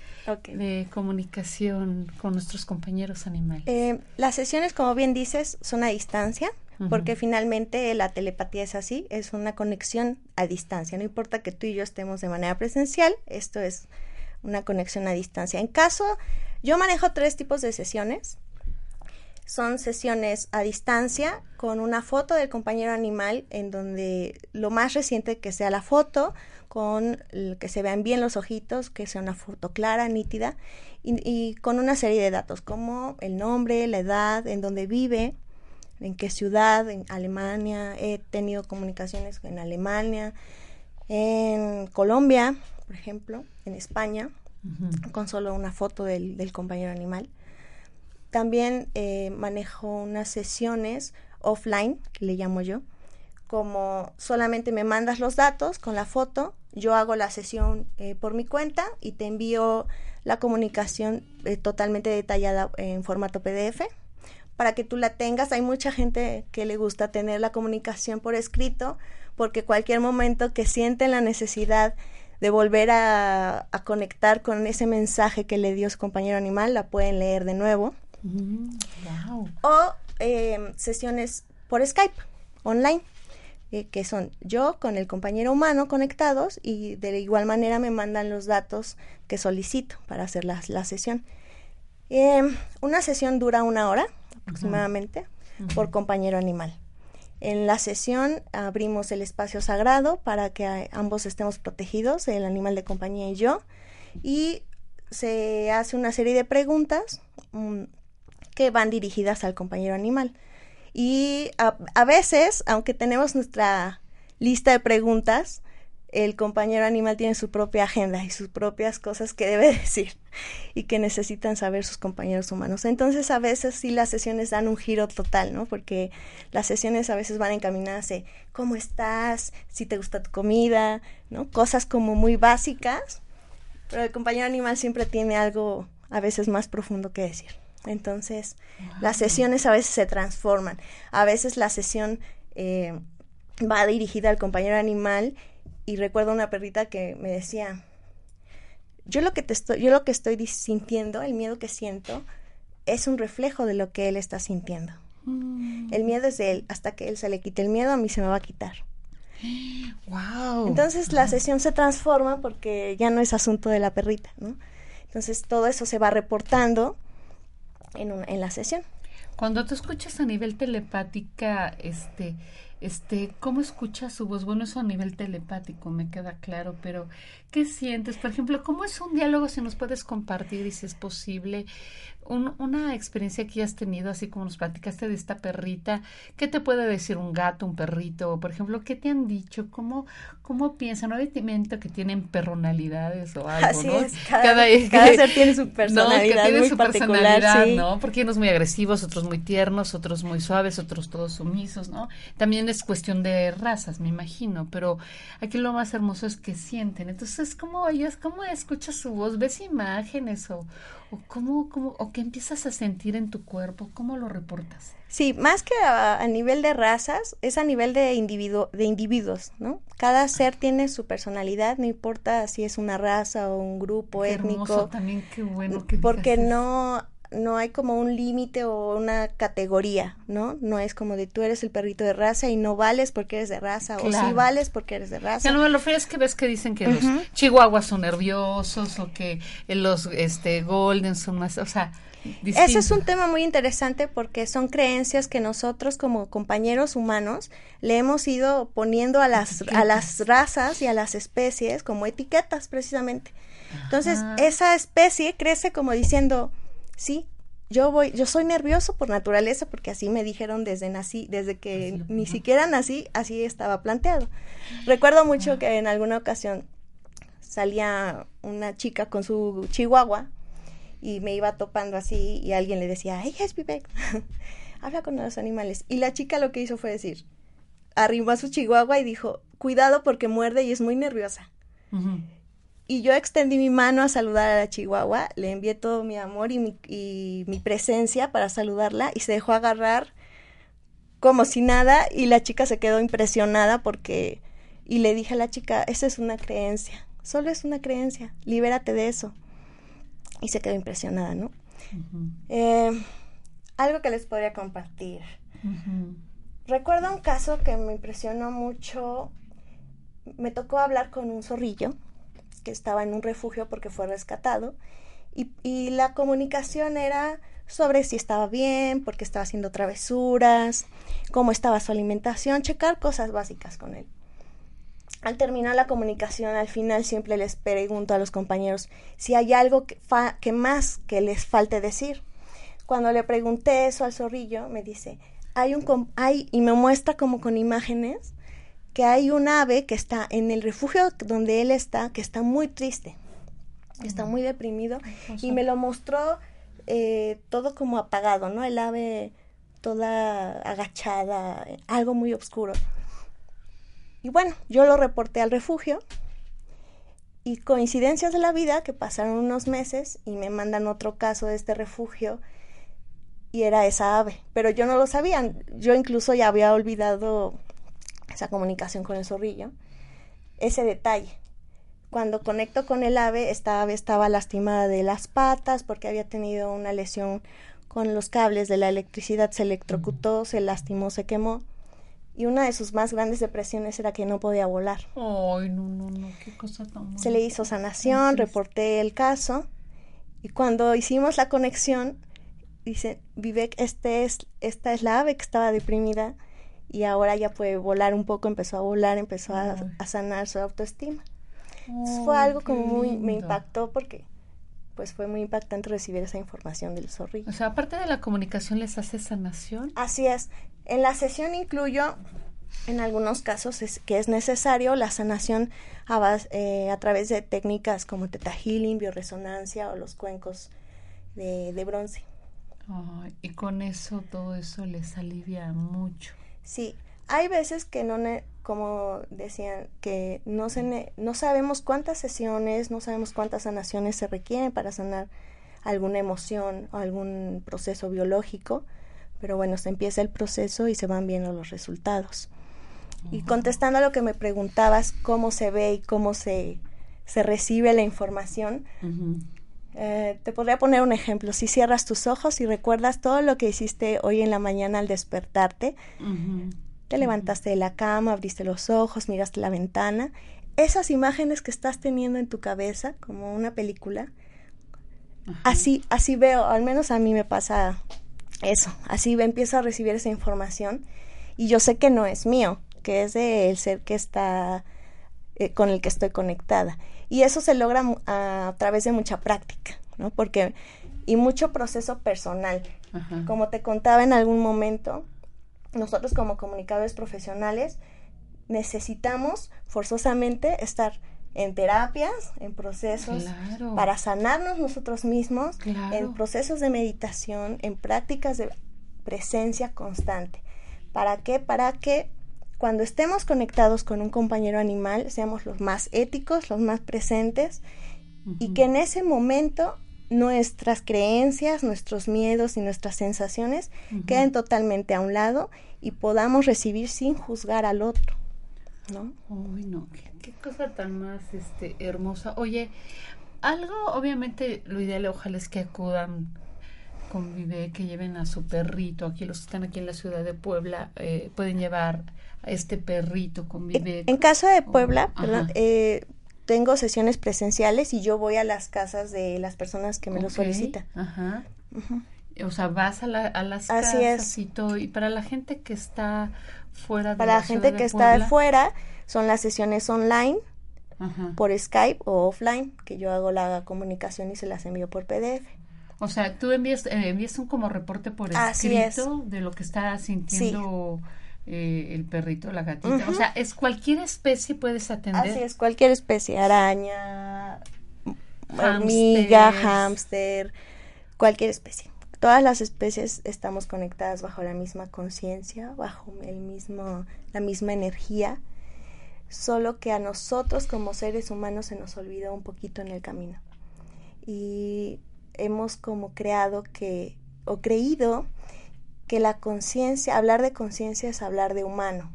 de comunicación con nuestros compañeros animales. Eh, las sesiones, como bien dices, son a distancia porque finalmente la telepatía es así, es una conexión a distancia, no importa que tú y yo estemos de manera presencial, esto es una conexión a distancia. En caso, yo manejo tres tipos de sesiones. Son sesiones a distancia con una foto del compañero animal en donde lo más reciente que sea la foto, con que se vean bien los ojitos, que sea una foto clara, nítida, y, con una serie de datos como el nombre, la edad, en dónde vive, en qué ciudad, en Alemania, he tenido comunicaciones en Alemania, en Colombia, por ejemplo, en España, con solo una foto del, compañero animal. También eh, manejo unas sesiones offline, que le llamo yo, como solamente me mandas los datos con la foto, yo hago la sesión eh, por mi cuenta y te envío la comunicación eh, totalmente detallada en formato PDF para que tú la tengas. Hay mucha gente que le gusta tener la comunicación por escrito porque cualquier momento que sienten la necesidad de volver a, conectar con ese mensaje que le dio su compañero animal, la pueden leer de nuevo. Mm, o em, sesiones por Skype, online, eh, que son yo con el compañero humano conectados y de igual manera me mandan los datos que solicito para hacer la, la sesión. Em, una sesión dura una hora aproximadamente por compañero animal. En la sesión abrimos el espacio sagrado para que ambos estemos protegidos, el animal de compañía y yo, y se hace una serie de preguntas mm, que van dirigidas al compañero animal. Y a, a, veces, aunque tenemos nuestra lista de preguntas, el compañero animal tiene su propia agenda y sus propias cosas que debe decir y que necesitan saber sus compañeros humanos. Entonces a veces sí las sesiones dan un giro total, ¿no? Porque las sesiones a veces van encaminadas de cómo estás, si te gusta tu comida, ¿no? Cosas como muy básicas, pero el compañero animal siempre tiene algo a veces más profundo que decir. Entonces las sesiones a veces se transforman. A veces la sesión eh, va dirigida al compañero animal y recuerdo una perrita que me decía, yo lo que te estoy, yo lo que estoy sintiendo, el miedo que siento, es un reflejo de lo que él está sintiendo. Mm. El miedo es de él, hasta que él se le quite el miedo, a mí se me va a quitar. Wow. Entonces la sesión se transforma porque ya no es asunto de la perrita, ¿no? Entonces todo eso se va reportando en, en la sesión. Cuando te escuchas a nivel telepática, este, este, ¿cómo escuchas su voz? Bueno, eso a nivel telepático me queda claro, pero ¿qué sientes? Por ejemplo, ¿cómo es un diálogo si nos puedes compartir y si es posible? una experiencia que has tenido, así como nos platicaste de esta perrita, ¿qué te puede decir un gato, un perrito? Por ejemplo, ¿qué te han dicho? ¿Cómo, cómo piensan? Obviamente que tienen personalidades o algo, así ¿no? Es, cada, ser tiene su personalidad. No, tiene muy su personalidad, ¿no? Porque unos muy agresivos, otros muy tiernos, otros muy suaves, otros todos sumisos, ¿no? También es cuestión de razas, me imagino, pero aquí lo más hermoso es que sienten. Entonces, ¿cómo ellos, cómo escuchas su voz? ¿Ves imágenes o, o cómo, cómo, o qué empiezas a sentir en tu cuerpo? ¿Cómo lo reportas? Sí, más que a, nivel de razas, es a nivel de, individuo, de individuos, ¿no? Cada ser tiene su personalidad, no importa si es una raza o un grupo étnico. también, qué bueno que Porque no no hay como un límite o una categoría, ¿no? No es como de tú eres el perrito de raza y no vales porque eres de raza, o sí vales porque eres de raza. Ya no me lo es que ves que dicen que los chihuahuas son nerviosos o que los este golden son más, o sea, Ese es un tema muy interesante porque son creencias que nosotros como compañeros humanos le hemos ido poniendo a las, a las razas y a las especies como etiquetas precisamente. Entonces, esa especie crece como diciendo, sí, yo voy, yo soy nervioso por naturaleza porque así me dijeron desde nací, desde que ni siquiera nací, así estaba planteado. Recuerdo mucho que en alguna ocasión salía una chica con su chihuahua y me iba topando así y alguien le decía, hey, es Vivek, habla con los animales. Y la chica lo que hizo fue decir, arrimó a su chihuahua y dijo, cuidado porque muerde y es muy nerviosa. Y yo extendí mi mano a saludar a la chihuahua, le envié todo mi amor y mi, y mi presencia para saludarla y se dejó agarrar como si nada y la chica se quedó impresionada porque y le dije a la chica, esa es una creencia, solo es una creencia, libérate de eso. Y se quedó impresionada, ¿no? Eh, algo que les podría compartir. Recuerdo un caso que me impresionó mucho. Me tocó hablar con un zorrillo que estaba en un refugio porque fue rescatado. Y, la comunicación era sobre si estaba bien, porque estaba haciendo travesuras, cómo estaba su alimentación, checar cosas básicas con él. Al terminar la comunicación, al final siempre les pregunto a los compañeros si hay algo que, que más que les falte decir. Cuando le pregunté eso al zorrillo, me dice, hay un hay y me muestra como con imágenes que hay un ave que está en el refugio donde él está, que está muy triste, está muy deprimido y me lo mostró eh, todo como apagado, ¿no? El ave toda agachada, algo muy oscuro. Y bueno, yo lo reporté al refugio y coincidencias de la vida que pasaron unos meses y me mandan otro caso de este refugio y era esa ave, pero yo no lo sabía, yo incluso ya había olvidado esa comunicación con el zorrillo, ese detalle cuando conecto con el ave, esta ave estaba lastimada de las patas porque había tenido una lesión con los cables de la electricidad, se electrocutó, se lastimó, se quemó. Y una de sus más grandes depresiones era que no podía volar. Ay, no, no, no, qué cosa tan Se le hizo sanación, reporté el caso. Y cuando hicimos la conexión, dice, Vivek, este es, esta es la ave que estaba deprimida y ahora ya puede volar un poco, empezó a volar, empezó a sanar su autoestima fue algo como muy, me impactó porque pues fue muy impactante recibir esa información del zorrillo. O sea, aparte de la comunicación, ¿les hace sanación? Así es. En la sesión incluyo, en algunos casos, es, que es necesario la sanación a, eh, a través de técnicas como teta healing, bioresonancia o los cuencos de, de bronce. y con eso, todo eso les alivia mucho. Sí, hay veces que no, como decían, que no, se no sabemos cuántas sesiones, no sabemos cuántas sanaciones se requieren para sanar alguna emoción o algún proceso biológico, pero bueno, se empieza el proceso y se van viendo los resultados. Y contestando a lo que me preguntabas, cómo se ve y cómo se, se recibe la información, eh, te podría poner un ejemplo. Si cierras tus ojos y recuerdas todo lo que hiciste hoy en la mañana al despertarte, te levantaste de la cama, abriste los ojos, miraste la ventana. Esas imágenes que estás teniendo en tu cabeza, como una película, así, así veo, al menos a mí me pasa eso. Así empiezo a recibir esa información y yo sé que no es mío, que es del ser que está eh, con el que estoy conectada. Y eso se logra a, través de mucha práctica, ¿no? Porque y mucho proceso personal. Como te contaba en algún momento, nosotros como comunicadores profesionales necesitamos forzosamente estar en terapias, en procesos para sanarnos nosotros mismos, en procesos de meditación, en prácticas de presencia constante. ¿Para qué? Para que cuando estemos conectados con un compañero animal seamos los más éticos, los más presentes y que en ese momento nuestras creencias, nuestros miedos y nuestras sensaciones queden totalmente a un lado y podamos recibir sin juzgar al otro, ¿no? Uy, no, qué, cosa tan más este, hermosa. Oye, algo, obviamente, lo ideal ojalá es que acudan con Vive, que lleven a su perrito, aquí los que están aquí en la ciudad de Puebla, eh, pueden llevar este perrito con Vive. En, caso de Puebla, eh, tengo sesiones presenciales y yo voy a las casas de las personas que me lo solicitan. Ajá. O sea, vas a, la, a las casas y todo. Y para la gente que está fuera de Para la, gente que está está fuera, son las sesiones online, por Skype o offline, que yo hago la comunicación y se las envío por PDF. O sea, tú envías, eh, envías un como reporte por escrito de lo que está sintiendo eh, el perrito, la gatita. O sea, es cualquier especie puedes atender. Así es, cualquier especie, araña, hormiga, hámster, cualquier especie. Todas las especies estamos conectadas bajo la misma conciencia, bajo el mismo, la misma energía, solo que a nosotros como seres humanos se nos olvidó un poquito en el camino. Y hemos como creado que, o creído que la conciencia, hablar de conciencia es hablar de humano.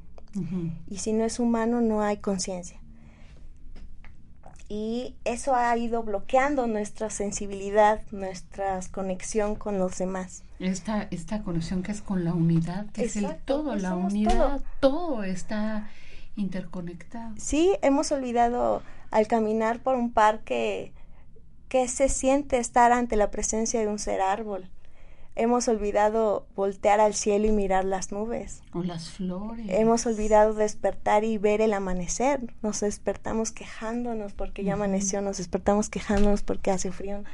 Y si no es humano, no hay conciencia. Y eso ha ido bloqueando nuestra sensibilidad, nuestra conexión con los demás. Esta, esta conexión que es con la unidad, que es el todo, la unidad, todo. está interconectado. Sí, hemos olvidado al caminar por un parque, ¿qué se siente estar ante la presencia de un ser árbol? Hemos olvidado voltear al cielo y mirar las nubes. O las flores. Hemos olvidado despertar y ver el amanecer. Nos despertamos quejándonos porque ya amaneció, nos despertamos quejándonos porque hace frío.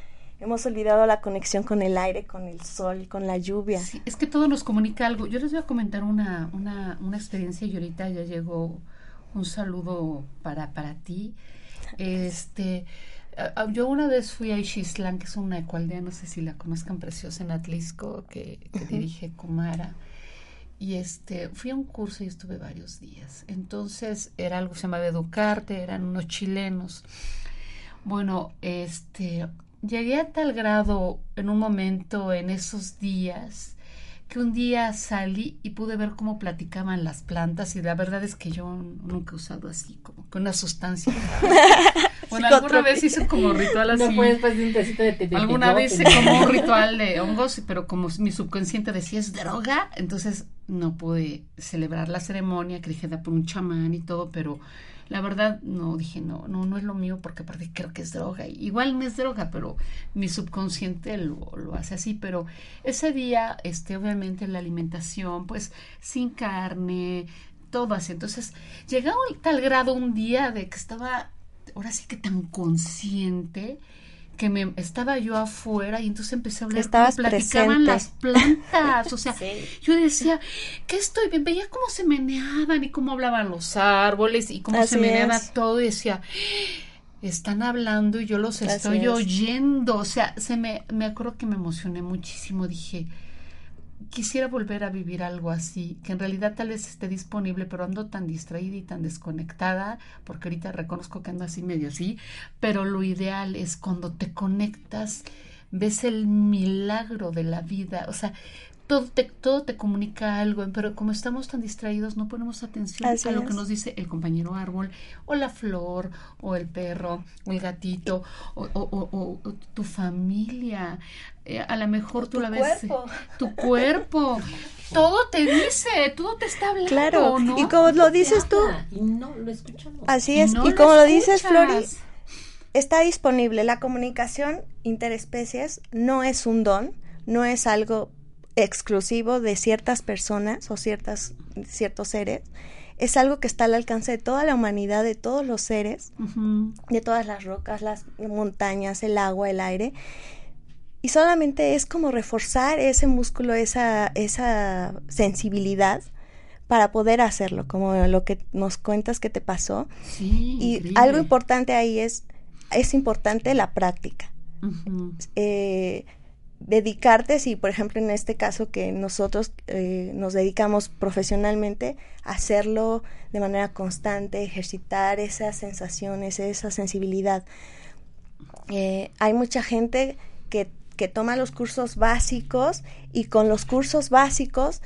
Hemos olvidado la conexión con el aire, con el sol, con la lluvia. Sí, es que todo nos comunica algo. Yo les voy a comentar una, una, una experiencia y ahorita ya llegó un saludo para, para ti. Este, yo una vez fui a Ixistlán, que es una ecualdea, no sé si la conozcan, preciosa en Atlisco, que, dirige Kumara. Y este, fui a un curso y estuve varios días. Entonces, era algo que se llamaba Educarte, eran unos chilenos. Bueno, este, llegué a tal grado en un momento en esos días que un día salí y pude ver cómo platicaban las plantas y la verdad es que yo nunca he usado así como con una sustancia. bueno, alguna vez hice como ritual así. alguna vez hice como un ritual de hongos, pero como mi subconsciente decía es droga, entonces no pude celebrar la ceremonia que dije da por un chamán y todo, pero la verdad no dije no no no es lo mío porque aparte creo que es droga. Igual no es droga pero mi subconsciente lo, lo hace así. Pero ese día este obviamente la alimentación pues sin carne todo así. Entonces llegaba tal grado un día de que estaba ahora sí que tan consciente que me estaba yo afuera y entonces empecé a hablar Estabas platicaban las plantas, o sea, yo decía, ¿qué estoy bien? Veía cómo se meneaban y cómo hablaban los árboles y cómo se meneaba todo y decía, están hablando y yo los estoy oyendo, o sea, se me me acuerdo que me emocioné muchísimo, dije, quisiera volver a vivir algo así, que en realidad tal vez esté disponible, pero ando tan distraída y tan desconectada, porque ahorita reconozco que ando así medio así, pero lo ideal es cuando te conectas, ves el milagro de la vida, o sea, todo te, todo te comunica algo, pero como estamos tan distraídos no ponemos atención a lo que nos dice el compañero árbol, o la flor, o el perro, o el gatito, o, o, o, tu familia. Eh, a lo mejor tú la ves. Tu cuerpo. todo te dice, todo te está hablando. Claro, y como lo dices tú. Y no lo escuchamos. Así es, y, como lo, dices, Flori, está disponible. La comunicación interespecies no es un don, no es algo exclusivo de ciertas personas o ciertas, ciertos seres, es algo que está al alcance de toda la humanidad, de todos los seres, de todas las rocas, las montañas, el agua, el aire. Y solamente es como reforzar ese músculo, esa, esa sensibilidad para poder hacerlo, como lo que nos cuentas que te pasó. y algo importante ahí es, es importante la práctica dedicarte, si por ejemplo en este caso que nosotros eh, nos dedicamos profesionalmente, hacerlo de manera constante, ejercitar esas sensaciones, esa sensibilidad. Eh, hay mucha gente que, que, toma los cursos básicos y con los cursos básicos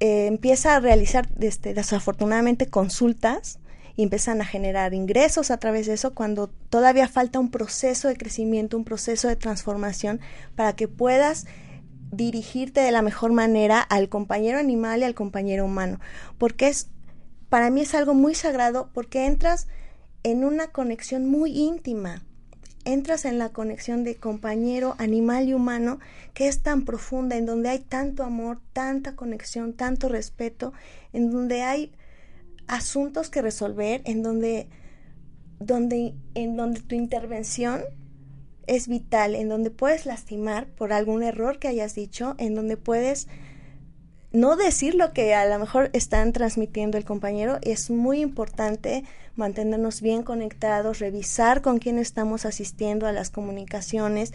eh, empieza a realizar este, desafortunadamente consultas y empiezan a generar ingresos a través de eso cuando todavía falta un proceso de crecimiento, un proceso de transformación para que puedas dirigirte de la mejor manera al compañero animal y al compañero humano, porque es para mí es algo muy sagrado porque entras en una conexión muy íntima. Entras en la conexión de compañero animal y humano que es tan profunda, en donde hay tanto amor, tanta conexión, tanto respeto, en donde hay asuntos que resolver en donde, donde, en donde tu intervención es vital, en donde puedes lastimar por algún error que hayas dicho, en donde puedes no decir lo que a lo mejor están transmitiendo el compañero. Es muy importante mantenernos bien conectados, revisar con quién estamos asistiendo a las comunicaciones,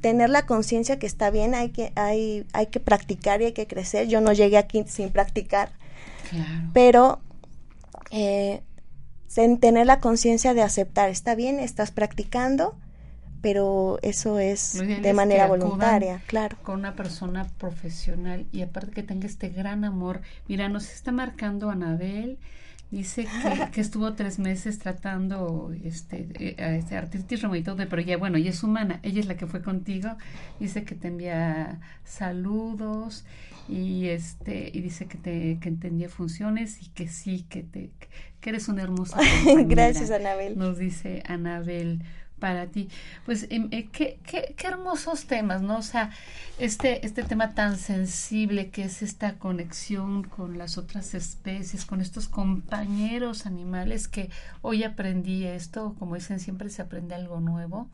tener la conciencia que está bien, hay que, hay, hay que practicar y hay que crecer. Yo no llegué aquí sin practicar, pero eh, tener la conciencia de aceptar, está bien, estás practicando, pero eso es de manera voluntaria, claro. Con una persona profesional y aparte que tenga este gran amor. Mira, nos está marcando Anabel, Dice que, que, estuvo tres meses tratando este, eh, este artritis reumatoide, pero ya bueno, ella es humana, ella es la que fue contigo. Dice que te envía saludos y este y dice que te que entendía funciones y que sí, que te que eres una hermosa Gracias, Anabel. Nos dice Anabel para ti. Pues em, eh, qué, qué, qué, hermosos temas, ¿no? O sea, este, este tema tan sensible que es esta conexión con las otras especies, con estos compañeros animales que hoy aprendí esto, como dicen, siempre se aprende algo nuevo.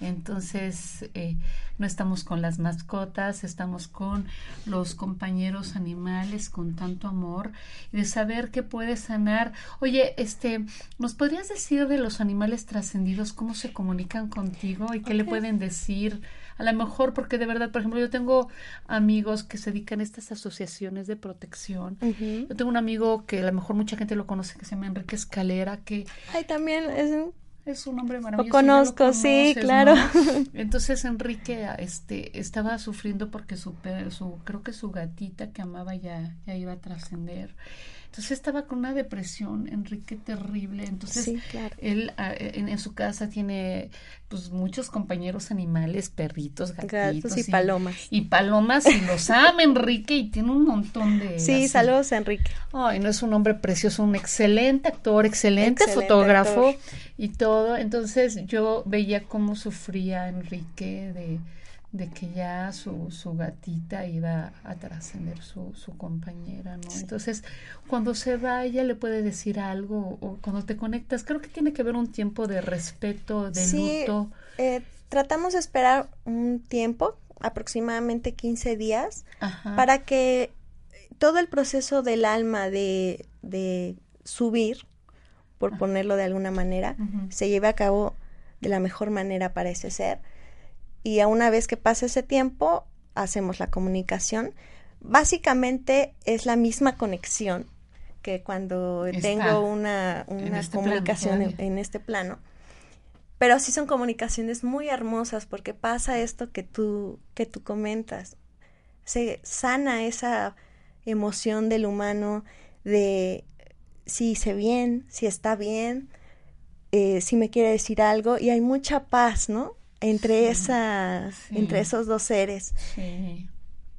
Entonces, eh, no estamos con las mascotas, estamos con los compañeros animales con tanto amor y de saber que puede sanar. Oye, este, ¿nos podrías decir de los animales trascendidos cómo se comunican contigo y qué le pueden decir? A lo mejor, porque de verdad, por ejemplo, yo tengo amigos que se dedican a estas asociaciones de protección. Yo tengo un amigo que a lo mejor mucha gente lo conoce, que se llama Enrique Escalera, que... Ay, también es un es un hombre maravilloso. Lo conozco, sí, claro. Entonces Enrique este, estaba sufriendo porque su, su, creo que su gatita que amaba ya, ya iba a trascender. Entonces estaba con una depresión, Enrique, terrible. Entonces él ah, en, su casa tiene pues muchos compañeros animales, perritos, gatitos. y, palomas. Y palomas y los ama Enrique y tiene un montón de... Sí, saludos Enrique. Ay, no es un hombre precioso, un excelente actor, excelente, fotógrafo y todo. Entonces yo veía cómo sufría Enrique de de que ya su, su gatita iba a trascender su, su compañera, ¿no? Entonces, cuando se va, ella le puede decir algo, o cuando te conectas, creo que tiene que haber un tiempo de respeto, de sí, luto. Eh, tratamos de esperar un tiempo, aproximadamente 15 días, para que todo el proceso del alma de, de subir, por ponerlo de alguna manera, se lleve a cabo de la mejor manera para ese ser y a una vez que pase ese tiempo, hacemos la comunicación. Básicamente es la misma conexión que cuando tengo una, una este comunicación en, este plano. Pero sí son comunicaciones muy hermosas porque pasa esto que tú, que tú comentas. Se sana esa emoción del humano de si hice bien, si está bien, eh, si me quiere decir algo y hay mucha paz, ¿no? Entre esa entre esos dos seres. Sí.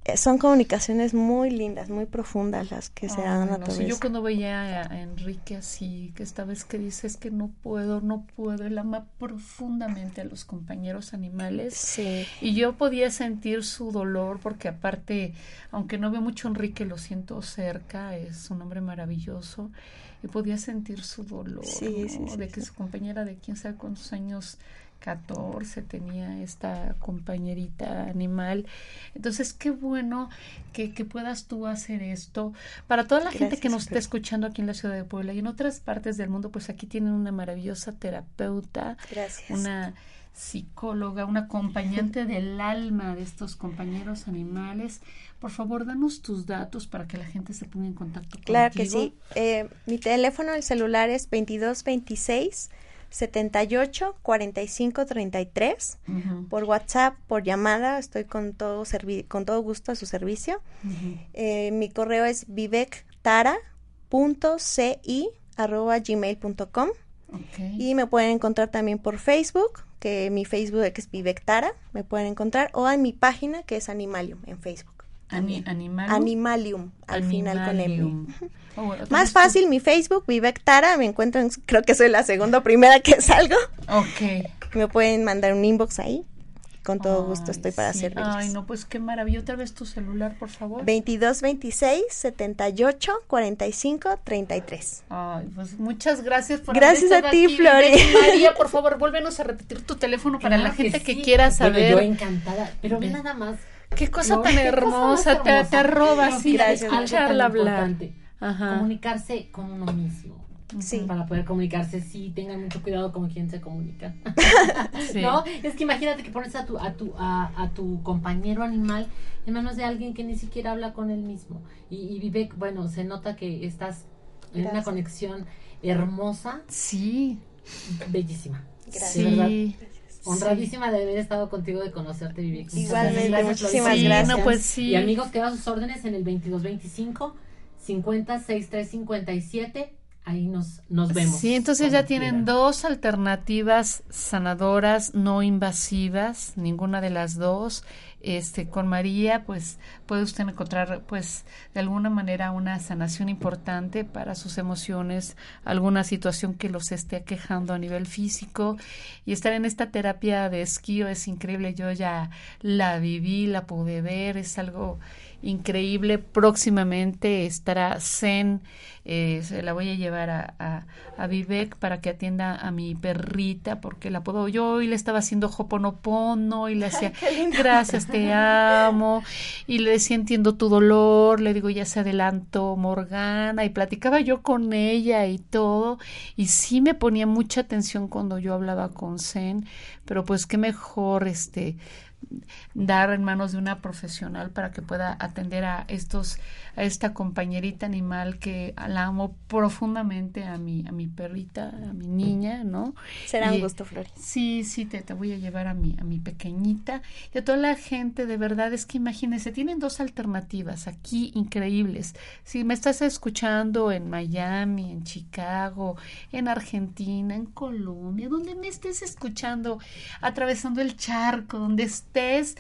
Eh, son comunicaciones muy lindas muy profundas las que se dan a no, yo cuando veía a, Enrique así que esta vez que dices que no puedo no puedo él ama profundamente a los compañeros animales. Sí. y yo podía sentir su dolor porque aparte aunque no veo mucho a Enrique lo siento cerca es un hombre maravilloso y podía sentir su dolor sí, de que su compañera de quién sabe cuántos años 14 tenía esta compañerita animal. Entonces, qué bueno que, que puedas tú hacer esto. Para toda la gente que nos está escuchando aquí en la ciudad de Puebla y en otras partes del mundo, pues aquí tienen una maravillosa terapeuta, una psicóloga, una acompañante del alma de estos compañeros animales. Por favor, danos tus datos para que la gente se ponga en contacto claro Claro que sí. Eh, mi teléfono, el celular es 2226 78 45 33 por WhatsApp, por llamada, estoy con todo con todo gusto a su servicio. eh, mi correo es vivectara.ci@gmail.com okay. y me pueden encontrar también por Facebook, que mi Facebook es Vivectara, me pueden encontrar o en mi página que es Animalium en Facebook. animalium. al final con M. Oh, Más fácil, mi Facebook, Vivek Tara, me encuentran, creo que soy la segunda o primera que salgo. Ok. Me pueden mandar un inbox ahí. Con todo gusto estoy para sí. Ay, no, pues qué maravilla. Otra vez tu celular, por favor. 22 26 78 45 33. Ay, pues muchas gracias por Gracias a ti, Flori. María, por favor, vuélvenos a repetir tu teléfono para la gente que, quiera saber. yo encantada. Pero ve nada más. Qué cosa tan hermosa, te, te arroba así, escucharla hablar. Comunicarse con uno mismo. Sí. Para poder comunicarse, sí, tengan mucho cuidado con quién se comunica. ¿No? Es que imagínate que pones a tu, a tu, a, tu compañero animal en manos de alguien que ni siquiera habla con él mismo. Y, vive, bueno, se nota que estás en una conexión hermosa. Sí. Bellísima. Gracias. Sí. Honradísima de haber estado contigo, de conocerte, Vivi. Igualmente, muchísimas gracias. pues sí. Y amigos, quedan sus órdenes en el 2225 50 63 57 ahí nos, nos vemos. Sí, entonces ya tienen dos alternativas sanadoras no invasivas, ninguna de las dos. Este, con María, pues puede usted encontrar, pues, de alguna manera una sanación importante para sus emociones, alguna situación que los esté quejando a nivel físico. Y estar en esta terapia de esquío es increíble. Yo ya la viví, la pude ver, es algo increíble. Próximamente estará Zen, eh, se la voy a llevar a, a, a, Vivek para que atienda a mi perrita, porque la puedo yo y le estaba haciendo hoponopono y le hacía gracias, te amo, y le decía entiendo tu dolor, le digo ya se adelantó Morgana, y platicaba yo con ella y todo, y sí me ponía mucha atención cuando yo hablaba con Zen, pero pues qué mejor este dar en manos de una profesional para que pueda atender a estos a esta compañerita animal que la amo profundamente a mi a mi perrita a mi niña no será un gusto Flori sí sí te, te voy a llevar a mi a mi pequeñita. Y a toda la gente de verdad es que imagínense tienen dos alternativas aquí increíbles. Si me estás escuchando en Miami en Chicago en Argentina en Colombia donde me estés escuchando atravesando el charco donde estés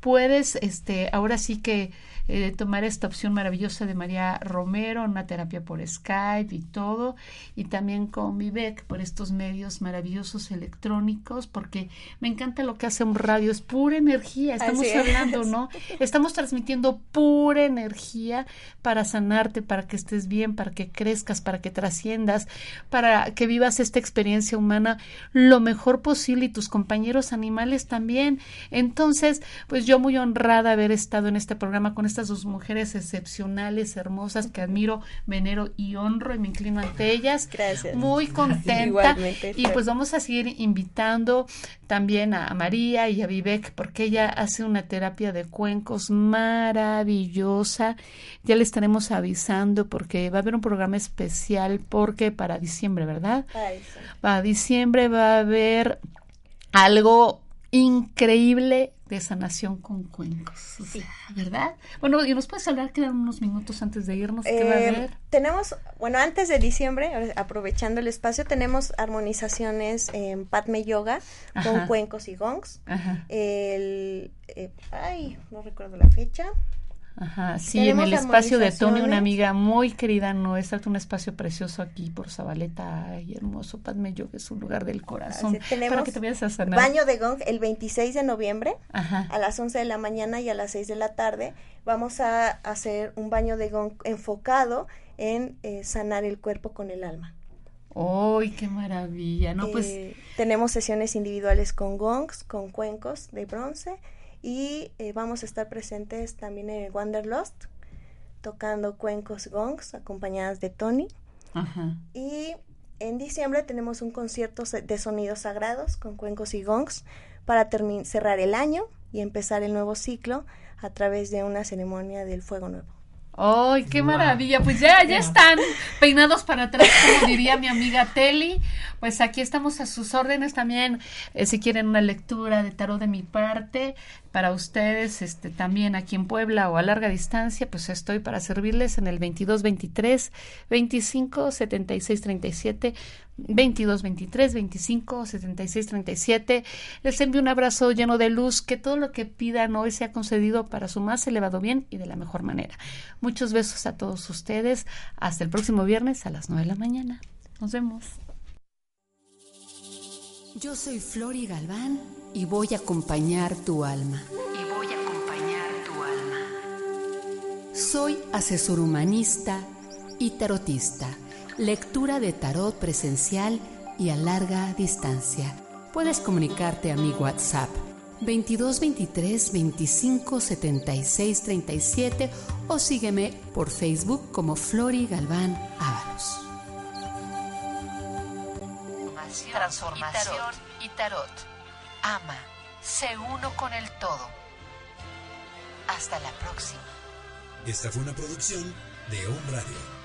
puedes este ahora sí que eh, tomar esta opción maravillosa de María Romero, una terapia por Skype y todo, y también con Vivek por estos medios maravillosos electrónicos, porque me encanta lo que hace un radio, es pura energía, estamos hablando, ¿no? Estamos transmitiendo pura energía para sanarte, para que estés bien, para que crezcas, para que trasciendas, para que vivas esta experiencia humana lo mejor posible y tus compañeros animales también. Entonces, pues yo muy honrada haber estado en este programa con estas dos mujeres excepcionales, hermosas, que admiro, venero y honro y me inclino ante ellas. Gracias. Muy contenta. Igualmente, y pues vamos a seguir invitando también a María y a Vivek, porque ella hace una terapia de cuencos maravillosa. Ya le estaremos avisando porque va a haber un programa especial porque para diciembre, ¿verdad? Ay, sí. Para diciembre va a haber algo increíble de sanación con cuencos, o sea, ¿verdad? Bueno, y nos puedes hablar, quedan unos minutos antes de irnos, ¿qué va a Eh, haber? tenemos, bueno, antes de diciembre, aprovechando el espacio, tenemos armonizaciones en Padme Yoga con cuencos y gongs. Ajá, El, eh, ay, no recuerdo la fecha. Ajá, sí, en el espacio de Tony, una amiga muy querida nuestra, un espacio precioso aquí por Zabaleta, ay, hermoso, Padme Yoga es un lugar del corazón, Así, tenemos para que te vayas a sanar. Baño de gong el 26 de noviembre Ajá, a las 11 de la mañana y a las 6 de la tarde. Vamos a hacer un baño de gong enfocado en eh, sanar el cuerpo con el alma. ¡ay, qué maravilla! No, pues, Eh, tenemos sesiones individuales con gongs, con cuencos de bronce y eh, vamos a estar presentes también en el Wanderlust tocando cuencos gongs acompañadas de Tony ajá, y en diciembre tenemos un concierto de sonidos sagrados con cuencos y gongs para cerrar el año y empezar el nuevo ciclo a través de una ceremonia del fuego nuevo. ¡Ay, qué maravilla! Pues ya, ya están peinados para atrás, como diría mi amiga Teli. Pues aquí estamos a sus órdenes también. eh, si quieren una lectura de tarot de mi parte, para ustedes, este, también aquí en Puebla o a larga distancia, pues estoy para servirles en el 22 23 25 76 37 22 23 25 76 37. Les envío un abrazo lleno de luz, que todo lo que pidan hoy sea concedido para su más elevado bien y de la mejor manera. Muchos besos a todos ustedes. Hasta el próximo viernes a las 9 de la mañana. Nos vemos. Yo soy Flori Galván y voy a acompañar tu alma. Y voy a acompañar tu alma. Soy asesor humanista y tarotista. Lectura de tarot presencial y a larga distancia. Puedes comunicarte a mi WhatsApp 22 23 25 76 37 o sígueme por Facebook como Flori Galván Ábalos. Transformación y tarot. Ama, sé uno con el todo. Hasta la próxima. Esta fue una producción de Home Radio.